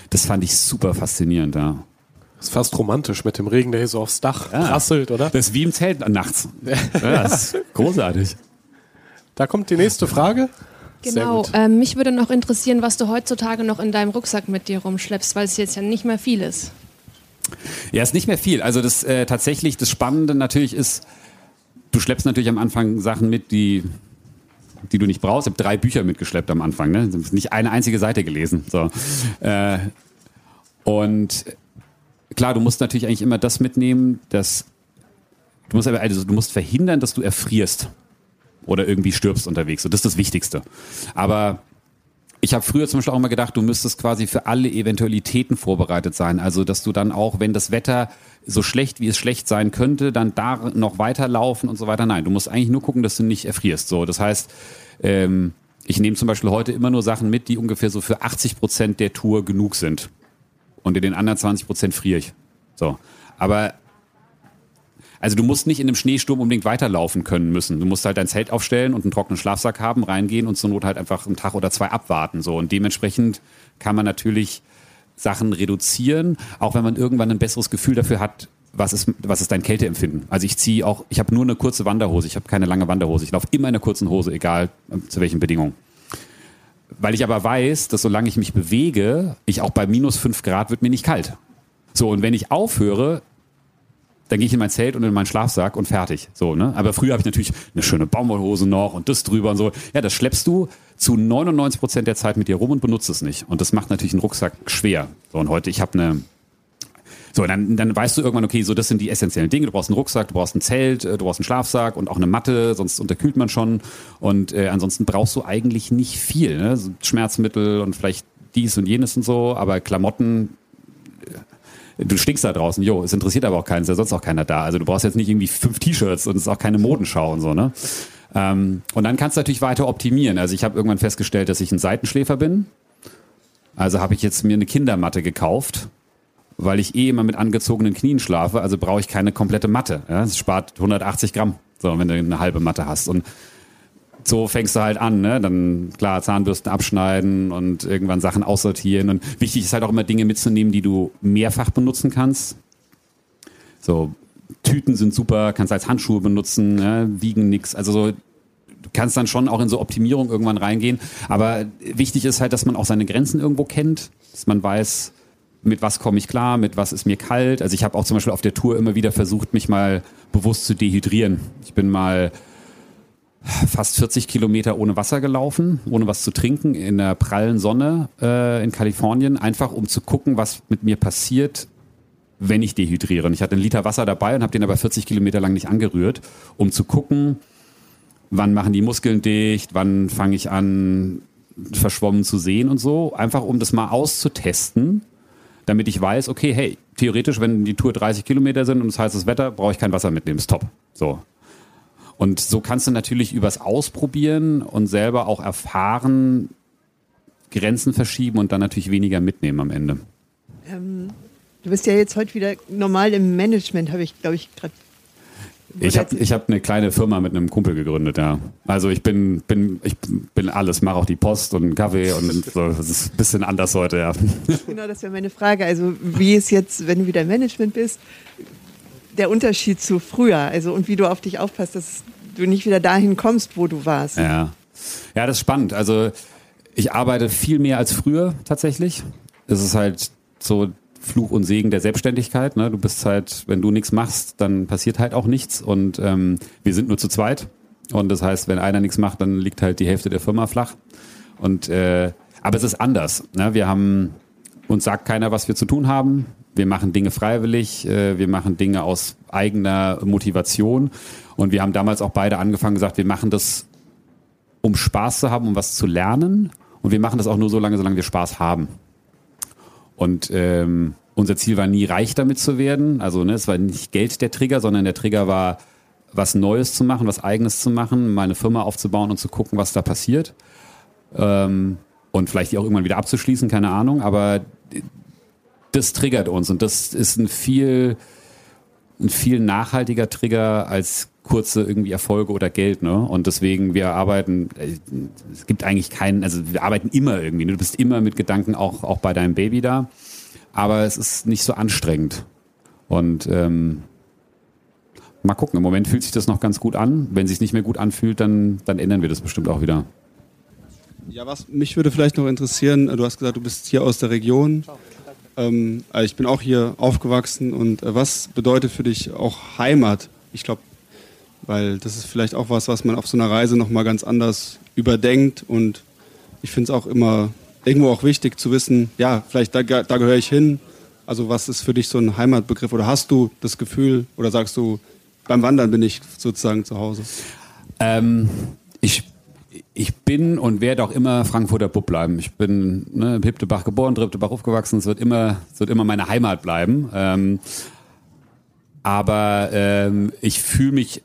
Das fand ich super faszinierend, ja. Das ist fast romantisch mit dem Regen, der hier so aufs Dach Ja. prasselt, oder? Das ist wie im Zelt nachts. Ja, das ist großartig. Da kommt die nächste Frage. Genau. Ähm, mich würde noch interessieren, was du heutzutage noch in deinem Rucksack mit dir rumschleppst, weil es jetzt ja nicht mehr viel ist. Ja, ist nicht mehr viel. Also das äh, tatsächlich, das Spannende natürlich ist, du schleppst natürlich am Anfang Sachen mit, die, die du nicht brauchst. Ich habe drei Bücher mitgeschleppt am Anfang, ne? Nicht eine einzige Seite gelesen. So. Äh, und klar, du musst natürlich eigentlich immer das mitnehmen, dass du musst also du musst verhindern, dass du erfrierst oder irgendwie stirbst unterwegs. Und das ist das Wichtigste. Aber ich habe früher zum Beispiel auch immer gedacht, du müsstest quasi für alle Eventualitäten vorbereitet sein. Also, dass du dann auch, wenn das Wetter so schlecht, wie es schlecht sein könnte, dann da noch weiterlaufen und so weiter. Nein, du musst eigentlich nur gucken, dass du nicht erfrierst. So, das heißt, ähm, ich nehme zum Beispiel heute immer nur Sachen mit, die ungefähr so für 80 Prozent der Tour genug sind. Und in den anderen 20 Prozent friere ich. So. Aber also du musst nicht in einem Schneesturm unbedingt weiterlaufen können müssen. Du musst halt dein Zelt aufstellen und einen trockenen Schlafsack haben, reingehen und zur Not halt einfach einen Tag oder zwei abwarten. So. Und dementsprechend kann man natürlich Sachen reduzieren, auch wenn man irgendwann ein besseres Gefühl dafür hat, was ist, was ist dein Kälteempfinden. Also ich ziehe auch, ich habe nur eine kurze Wanderhose, ich habe keine lange Wanderhose. Ich laufe immer in einer kurzen Hose, egal äh, zu welchen Bedingungen. Weil ich aber weiß, dass solange ich mich bewege, ich auch bei minus fünf Grad wird mir nicht kalt. So, und wenn ich aufhöre, dann gehe ich in mein Zelt und in meinen Schlafsack und fertig. So, ne? Aber früher habe ich natürlich eine schöne Baumwollhose noch und das drüber und so. Ja, das schleppst du zu 99 Prozent der Zeit mit dir rum und benutzt es nicht. Und das macht natürlich einen Rucksack schwer. So, und heute, ich habe eine. So, dann, dann weißt du irgendwann, okay, so das sind die essentiellen Dinge. Du brauchst einen Rucksack, du brauchst ein Zelt, äh, du brauchst einen Schlafsack und auch eine Matte, sonst unterkühlt man schon. Und äh, ansonsten brauchst du eigentlich nicht viel. Ne? Schmerzmittel und vielleicht dies und jenes und so, aber Klamotten du stinkst da draußen, jo, es interessiert aber auch keinen, ist ja sonst auch keiner da. Also du brauchst jetzt nicht irgendwie fünf T-Shirts und es ist auch keine Modenschau und so, ne? Ähm, und dann kannst du natürlich weiter optimieren. Also ich habe irgendwann festgestellt, dass ich ein Seitenschläfer bin. Also habe ich jetzt mir eine Kindermatte gekauft, weil ich eh immer mit angezogenen Knien schlafe. Also brauche ich keine komplette Matte. Ja? Das spart 180 Gramm, so, wenn du eine halbe Matte hast. Und so fängst du halt an, ne? Dann klar, Zahnbürsten abschneiden und irgendwann Sachen aussortieren. Und wichtig ist halt auch immer Dinge mitzunehmen, die du mehrfach benutzen kannst. So, Tüten sind super, kannst als Handschuhe benutzen, ne? wiegen nix. Also so, du kannst dann schon auch in so Optimierung irgendwann reingehen. Aber wichtig ist halt, dass man auch seine Grenzen irgendwo kennt, dass man weiß, mit was komme ich klar, mit was ist mir kalt. Also ich habe auch zum Beispiel auf der Tour immer wieder versucht, mich mal bewusst zu dehydrieren. Ich bin mal fast 40 Kilometer ohne Wasser gelaufen, ohne was zu trinken, in der prallen Sonne äh, in Kalifornien, einfach um zu gucken, was mit mir passiert, wenn ich dehydriere. Und ich hatte einen Liter Wasser dabei und habe den aber 40 Kilometer lang nicht angerührt, um zu gucken, wann machen die Muskeln dicht, wann fange ich an, verschwommen zu sehen und so. Einfach um das mal auszutesten, damit ich weiß, okay, hey, theoretisch, wenn die Tour 30 Kilometer sind und es heißes Wetter, brauche ich kein Wasser mitnehmen, ist top. So. Und so kannst du natürlich übers Ausprobieren und selber auch erfahren, Grenzen verschieben und dann natürlich weniger mitnehmen am Ende. Ähm, du bist ja jetzt heute wieder normal im Management, habe ich, glaube ich, gerade. Ich habe ich hab eine kleine Firma mit einem Kumpel gegründet, ja. Also ich bin, bin, ich bin alles, mache auch die Post und einen Kaffee und so. Das ist ein bisschen anders heute, ja. Genau, das wäre meine Frage. Also wie ist jetzt, wenn du wieder im Management bist, der Unterschied zu früher? Also und wie du auf dich aufpasst, dass du nicht wieder dahin kommst, wo du warst. Ja, ja das ist spannend. Also ich arbeite viel mehr als früher tatsächlich. Es ist halt so Fluch und Segen der Selbstständigkeit. Ne? Du bist halt, wenn du nichts machst, dann passiert halt auch nichts. Und ähm, wir sind nur zu zweit. Und das heißt, wenn einer nichts macht, dann liegt halt die Hälfte der Firma flach. Und äh, aber es ist anders. Ne? Wir haben uns sagt keiner, was wir zu tun haben. Wir machen Dinge freiwillig, äh, wir machen Dinge aus eigener Motivation. Und wir haben damals auch beide angefangen gesagt, wir machen das, um Spaß zu haben, um was zu lernen. Und wir machen das auch nur so lange, solange wir Spaß haben. Und ähm, unser Ziel war nie reich damit zu werden. Also ne, es war nicht Geld der Trigger, sondern der Trigger war, was Neues zu machen, was Eigenes zu machen, meine Firma aufzubauen und zu gucken, was da passiert. Ähm, und vielleicht die auch irgendwann wieder abzuschließen, keine Ahnung. Aber das triggert uns und das ist ein viel, ein viel nachhaltiger Trigger als kurze irgendwie Erfolge oder Geld, ne? Und deswegen, wir arbeiten, äh, es gibt eigentlich keinen, also wir arbeiten immer irgendwie, ne? du bist immer mit Gedanken auch, auch bei deinem Baby da, aber es ist nicht so anstrengend. Und ähm, mal gucken, im Moment fühlt sich das noch ganz gut an. Wenn sich nicht mehr gut anfühlt, dann, dann ändern wir das bestimmt auch wieder. Ja, was mich würde vielleicht noch interessieren, du hast gesagt, du bist hier aus der Region. Ähm, also ich bin auch hier aufgewachsen und äh, was bedeutet für dich auch Heimat? Ich glaube, weil das ist vielleicht auch was, was man auf so einer Reise nochmal ganz anders überdenkt und ich finde es auch immer irgendwo auch wichtig zu wissen, ja, vielleicht da, da gehöre ich hin. Also was ist für dich so ein Heimatbegriff oder hast du das Gefühl oder sagst du, beim Wandern bin ich sozusagen zu Hause? Ähm, ich ich bin und werde auch immer Frankfurter Bub bleiben. Ich bin ne, in Hiptebach geboren, Triptebach aufgewachsen. Es wird immer, es wird immer meine Heimat bleiben. Ähm, aber ähm, ich fühle mich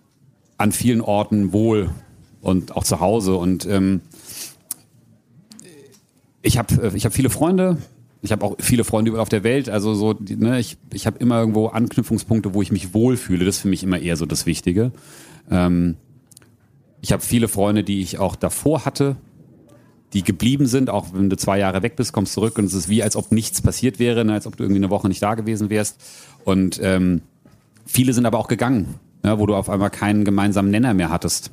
an vielen Orten wohl und auch zu Hause. Und ähm, ich habe ich hab viele Freunde. Ich habe auch viele Freunde überall auf der Welt. Also so, ne, ich, ich habe immer irgendwo Anknüpfungspunkte, wo ich mich wohlfühle. Das ist für mich immer eher so das Wichtige. Ähm, ich habe viele Freunde, die ich auch davor hatte, die geblieben sind, auch wenn du zwei Jahre weg bist, kommst zurück und es ist wie, als ob nichts passiert wäre, ne, als ob du irgendwie eine Woche nicht da gewesen wärst. Und ähm, viele sind aber auch gegangen, ja, wo du auf einmal keinen gemeinsamen Nenner mehr hattest.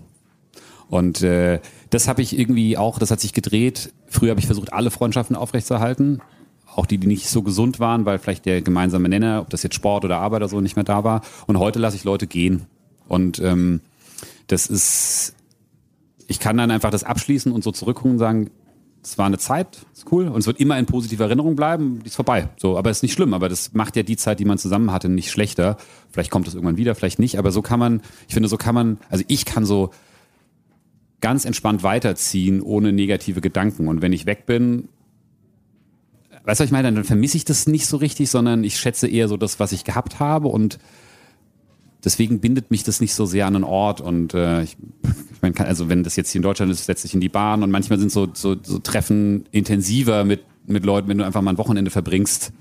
Und äh, das habe ich irgendwie auch, das hat sich gedreht. Früher habe ich versucht, alle Freundschaften aufrechtzuerhalten, auch die, die nicht so gesund waren, weil vielleicht der gemeinsame Nenner, ob das jetzt Sport oder Arbeit oder so, nicht mehr da war. Und heute lasse ich Leute gehen. Und ähm, das ist ich kann dann einfach das abschließen und so zurückgucken und sagen, es war eine Zeit, ist cool und es wird immer in positiver Erinnerung bleiben, die ist vorbei. So, aber ist nicht schlimm, aber das macht ja die Zeit, die man zusammen hatte, nicht schlechter. Vielleicht kommt es irgendwann wieder, vielleicht nicht, aber so kann man, ich finde, so kann man, also ich kann so ganz entspannt weiterziehen, ohne negative Gedanken. Und wenn ich weg bin, weißt du, was ich meine, dann vermisse ich das nicht so richtig, sondern ich schätze eher so das, was ich gehabt habe und deswegen bindet mich das nicht so sehr an einen Ort und äh, ich, ich meine, also wenn das jetzt hier in Deutschland ist, setze ich in die Bahn und manchmal sind so, so, so Treffen intensiver mit, mit Leuten, wenn du einfach mal ein Wochenende verbringst,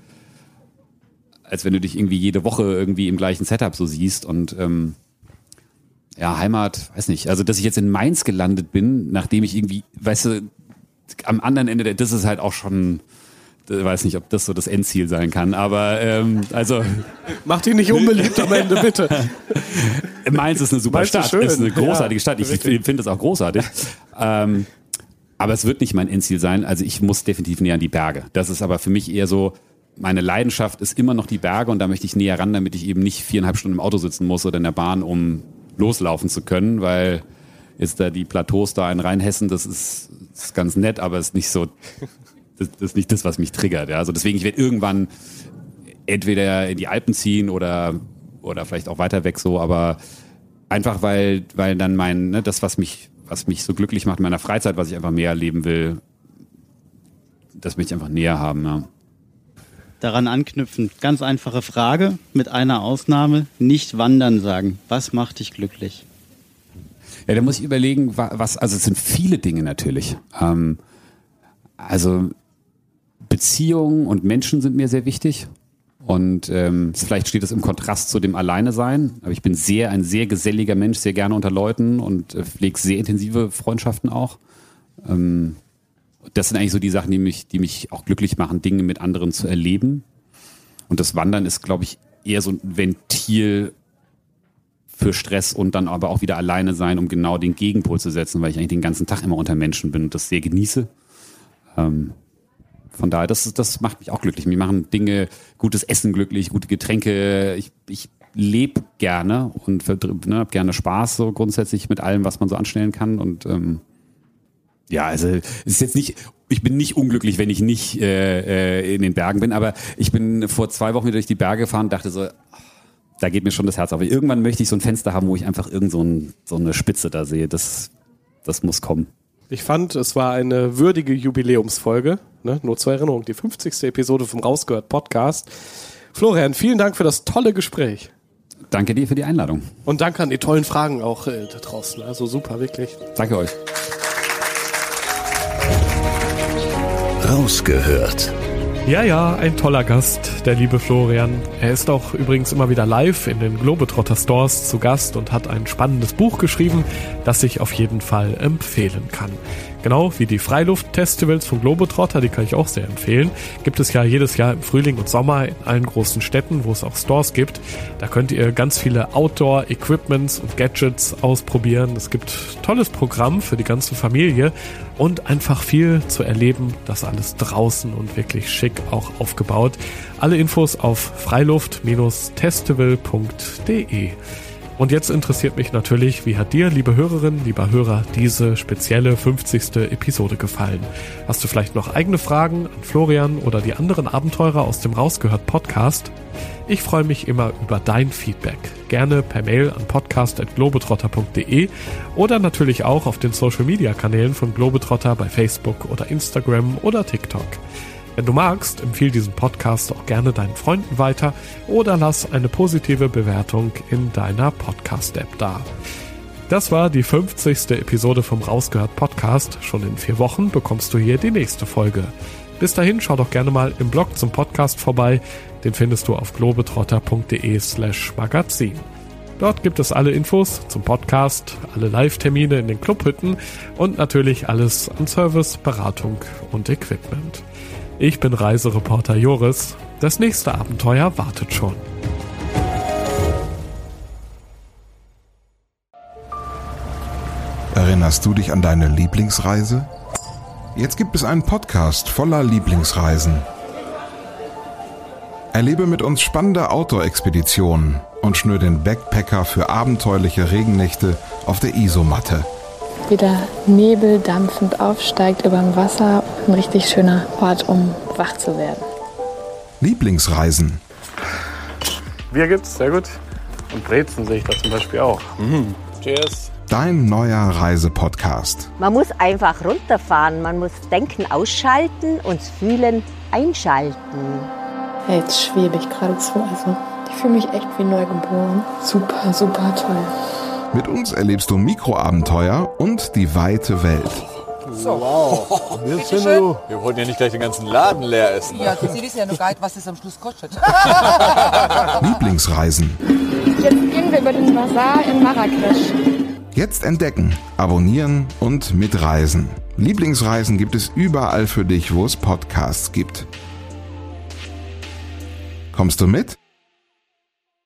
als wenn du dich irgendwie jede Woche irgendwie im gleichen Setup so siehst und ähm, ja, Heimat, weiß nicht, also dass ich jetzt in Mainz gelandet bin, nachdem ich irgendwie, weißt du, am anderen Ende, der, das ist halt auch schon, ich weiß nicht, ob das so das Endziel sein kann, aber ähm, also. Mach dich nicht unbeliebt am Ende, bitte. Mainz ist eine super Mainz ist Stadt, ist eine großartige Ja, Stadt. Ich, finde das auch großartig. ähm, aber es wird nicht mein Endziel sein. Also ich muss definitiv näher an die Berge. Das ist aber für mich eher so, meine Leidenschaft ist immer noch die Berge und da möchte ich näher ran, damit ich eben nicht viereinhalb Stunden im Auto sitzen muss oder in der Bahn, um loslaufen zu können, weil jetzt da die Plateaus da in Rheinhessen, das ist, ist ganz nett, aber ist nicht so, das, das ist nicht das, was mich triggert. Ja. Also deswegen, ich werde irgendwann entweder in die Alpen ziehen oder, oder vielleicht auch weiter weg so, aber einfach weil, weil dann mein, ne, das, was mich, was mich so glücklich macht in meiner Freizeit, was ich einfach mehr erleben will, das möchte ich einfach näher haben, ja. Daran anknüpfend, ganz einfache Frage, mit einer Ausnahme, nicht wandern sagen. Was macht dich glücklich? Ja, da muss ich überlegen, wa- was, also es sind viele Dinge natürlich. Ähm, Also Beziehungen und Menschen sind mir sehr wichtig. Und ähm, vielleicht steht es im Kontrast zu dem Alleine sein, aber ich bin sehr ein sehr geselliger Mensch, sehr gerne unter Leuten und äh, pflege sehr intensive Freundschaften auch. Ähm, das sind eigentlich so die Sachen, die mich, die mich auch glücklich machen, Dinge mit anderen zu erleben. Und das Wandern ist, glaube ich, eher so ein Ventil für Stress und dann aber auch wieder alleine sein, um genau den Gegenpol zu setzen, weil ich eigentlich den ganzen Tag immer unter Menschen bin und das sehr genieße. Ähm, von daher, das, das macht mich auch glücklich. Mir machen Dinge, gutes Essen glücklich, gute Getränke. Ich, ich lebe gerne und ne, habe gerne Spaß so grundsätzlich mit allem, was man so anstellen kann. Und ähm, ja, also es ist jetzt nicht, ich bin nicht unglücklich, wenn ich nicht äh, äh, in den Bergen bin, aber ich bin vor zwei Wochen wieder durch die Berge gefahren und dachte so, da geht mir schon das Herz auf. Irgendwann möchte ich so ein Fenster haben, wo ich einfach irgend so, ein, so eine Spitze da sehe. Das, das muss kommen. Ich fand, es war eine würdige Jubiläumsfolge. Ne? Nur zur Erinnerung, die 50. Episode vom Rausgehört Podcast. Florian, vielen Dank für das tolle Gespräch. Danke dir für die Einladung. Und danke an die tollen Fragen auch äh, da draußen. Also super, wirklich. Danke euch. Rausgehört. Ja, ja, ein toller Gast, der liebe Florian. Er ist auch übrigens immer wieder live in den Globetrotter Stores zu Gast und hat ein spannendes Buch geschrieben, das ich auf jeden Fall empfehlen kann. Genau wie die Freiluft-Festivals von Globetrotter, die kann ich auch sehr empfehlen. Gibt es ja jedes Jahr im Frühling und Sommer in allen großen Städten, wo es auch Stores gibt. Da könnt ihr ganz viele Outdoor-Equipments und Gadgets ausprobieren. Es gibt tolles Programm für die ganze Familie und einfach viel zu erleben. Das alles draußen und wirklich schick auch aufgebaut. Alle Infos auf freiluft-festival.de. Und jetzt interessiert mich natürlich, wie hat dir, liebe Hörerinnen, lieber Hörer, diese spezielle 50. Episode gefallen? Hast du vielleicht noch eigene Fragen an Florian oder die anderen Abenteurer aus dem Rausgehört Podcast? Ich freue mich immer über dein Feedback. Gerne per Mail an podcast.globetrotter.de oder natürlich auch auf den Social Media Kanälen von Globetrotter bei Facebook oder Instagram oder TikTok. Wenn du magst, empfehle diesen Podcast auch gerne deinen Freunden weiter oder lass eine positive Bewertung in deiner Podcast-App da. Das war die 50. Episode vom Rausgehört Podcast. Schon in vier Wochen bekommst du hier die nächste Folge. Bis dahin schau doch gerne mal im Blog zum Podcast vorbei. Den findest du auf globetrotter.de slash magazin. Dort gibt es alle Infos zum Podcast, alle Live-Termine in den Clubhütten und natürlich alles an Service, Beratung und Equipment. Ich bin Reisereporter Joris. Das nächste Abenteuer wartet schon. Erinnerst du dich an deine Lieblingsreise? Jetzt gibt es einen Podcast voller Lieblingsreisen. Erlebe mit uns spannende Outdoor-Expeditionen und schnür den Backpacker für abenteuerliche Regennächte auf der Isomatte. Wie der Nebel dampfend aufsteigt über dem Wasser. Ein richtig schöner Ort, um wach zu werden. Lieblingsreisen. Bier gibt's, sehr gut. Und Brezen sehe ich da zum Beispiel auch. Mhm. Cheers. Dein neuer Reisepodcast. Man muss einfach runterfahren, man muss Denken ausschalten und Fühlen einschalten. Ja, jetzt schwebe ich geradezu. Also, ich fühle mich echt wie neugeboren. Super, super toll. Mit uns erlebst du Mikroabenteuer und die weite Welt. So. Wow. Wir, sind du. Wir wollten ja nicht gleich den ganzen Laden leer essen. Ja, Sie wissen ja noch gar nicht, was das am Schluss kostet. Lieblingsreisen. Jetzt gehen wir über den Bazar in Marrakesch. Jetzt entdecken, abonnieren und mitreisen. Lieblingsreisen gibt es überall für dich, wo es Podcasts gibt. Kommst du mit?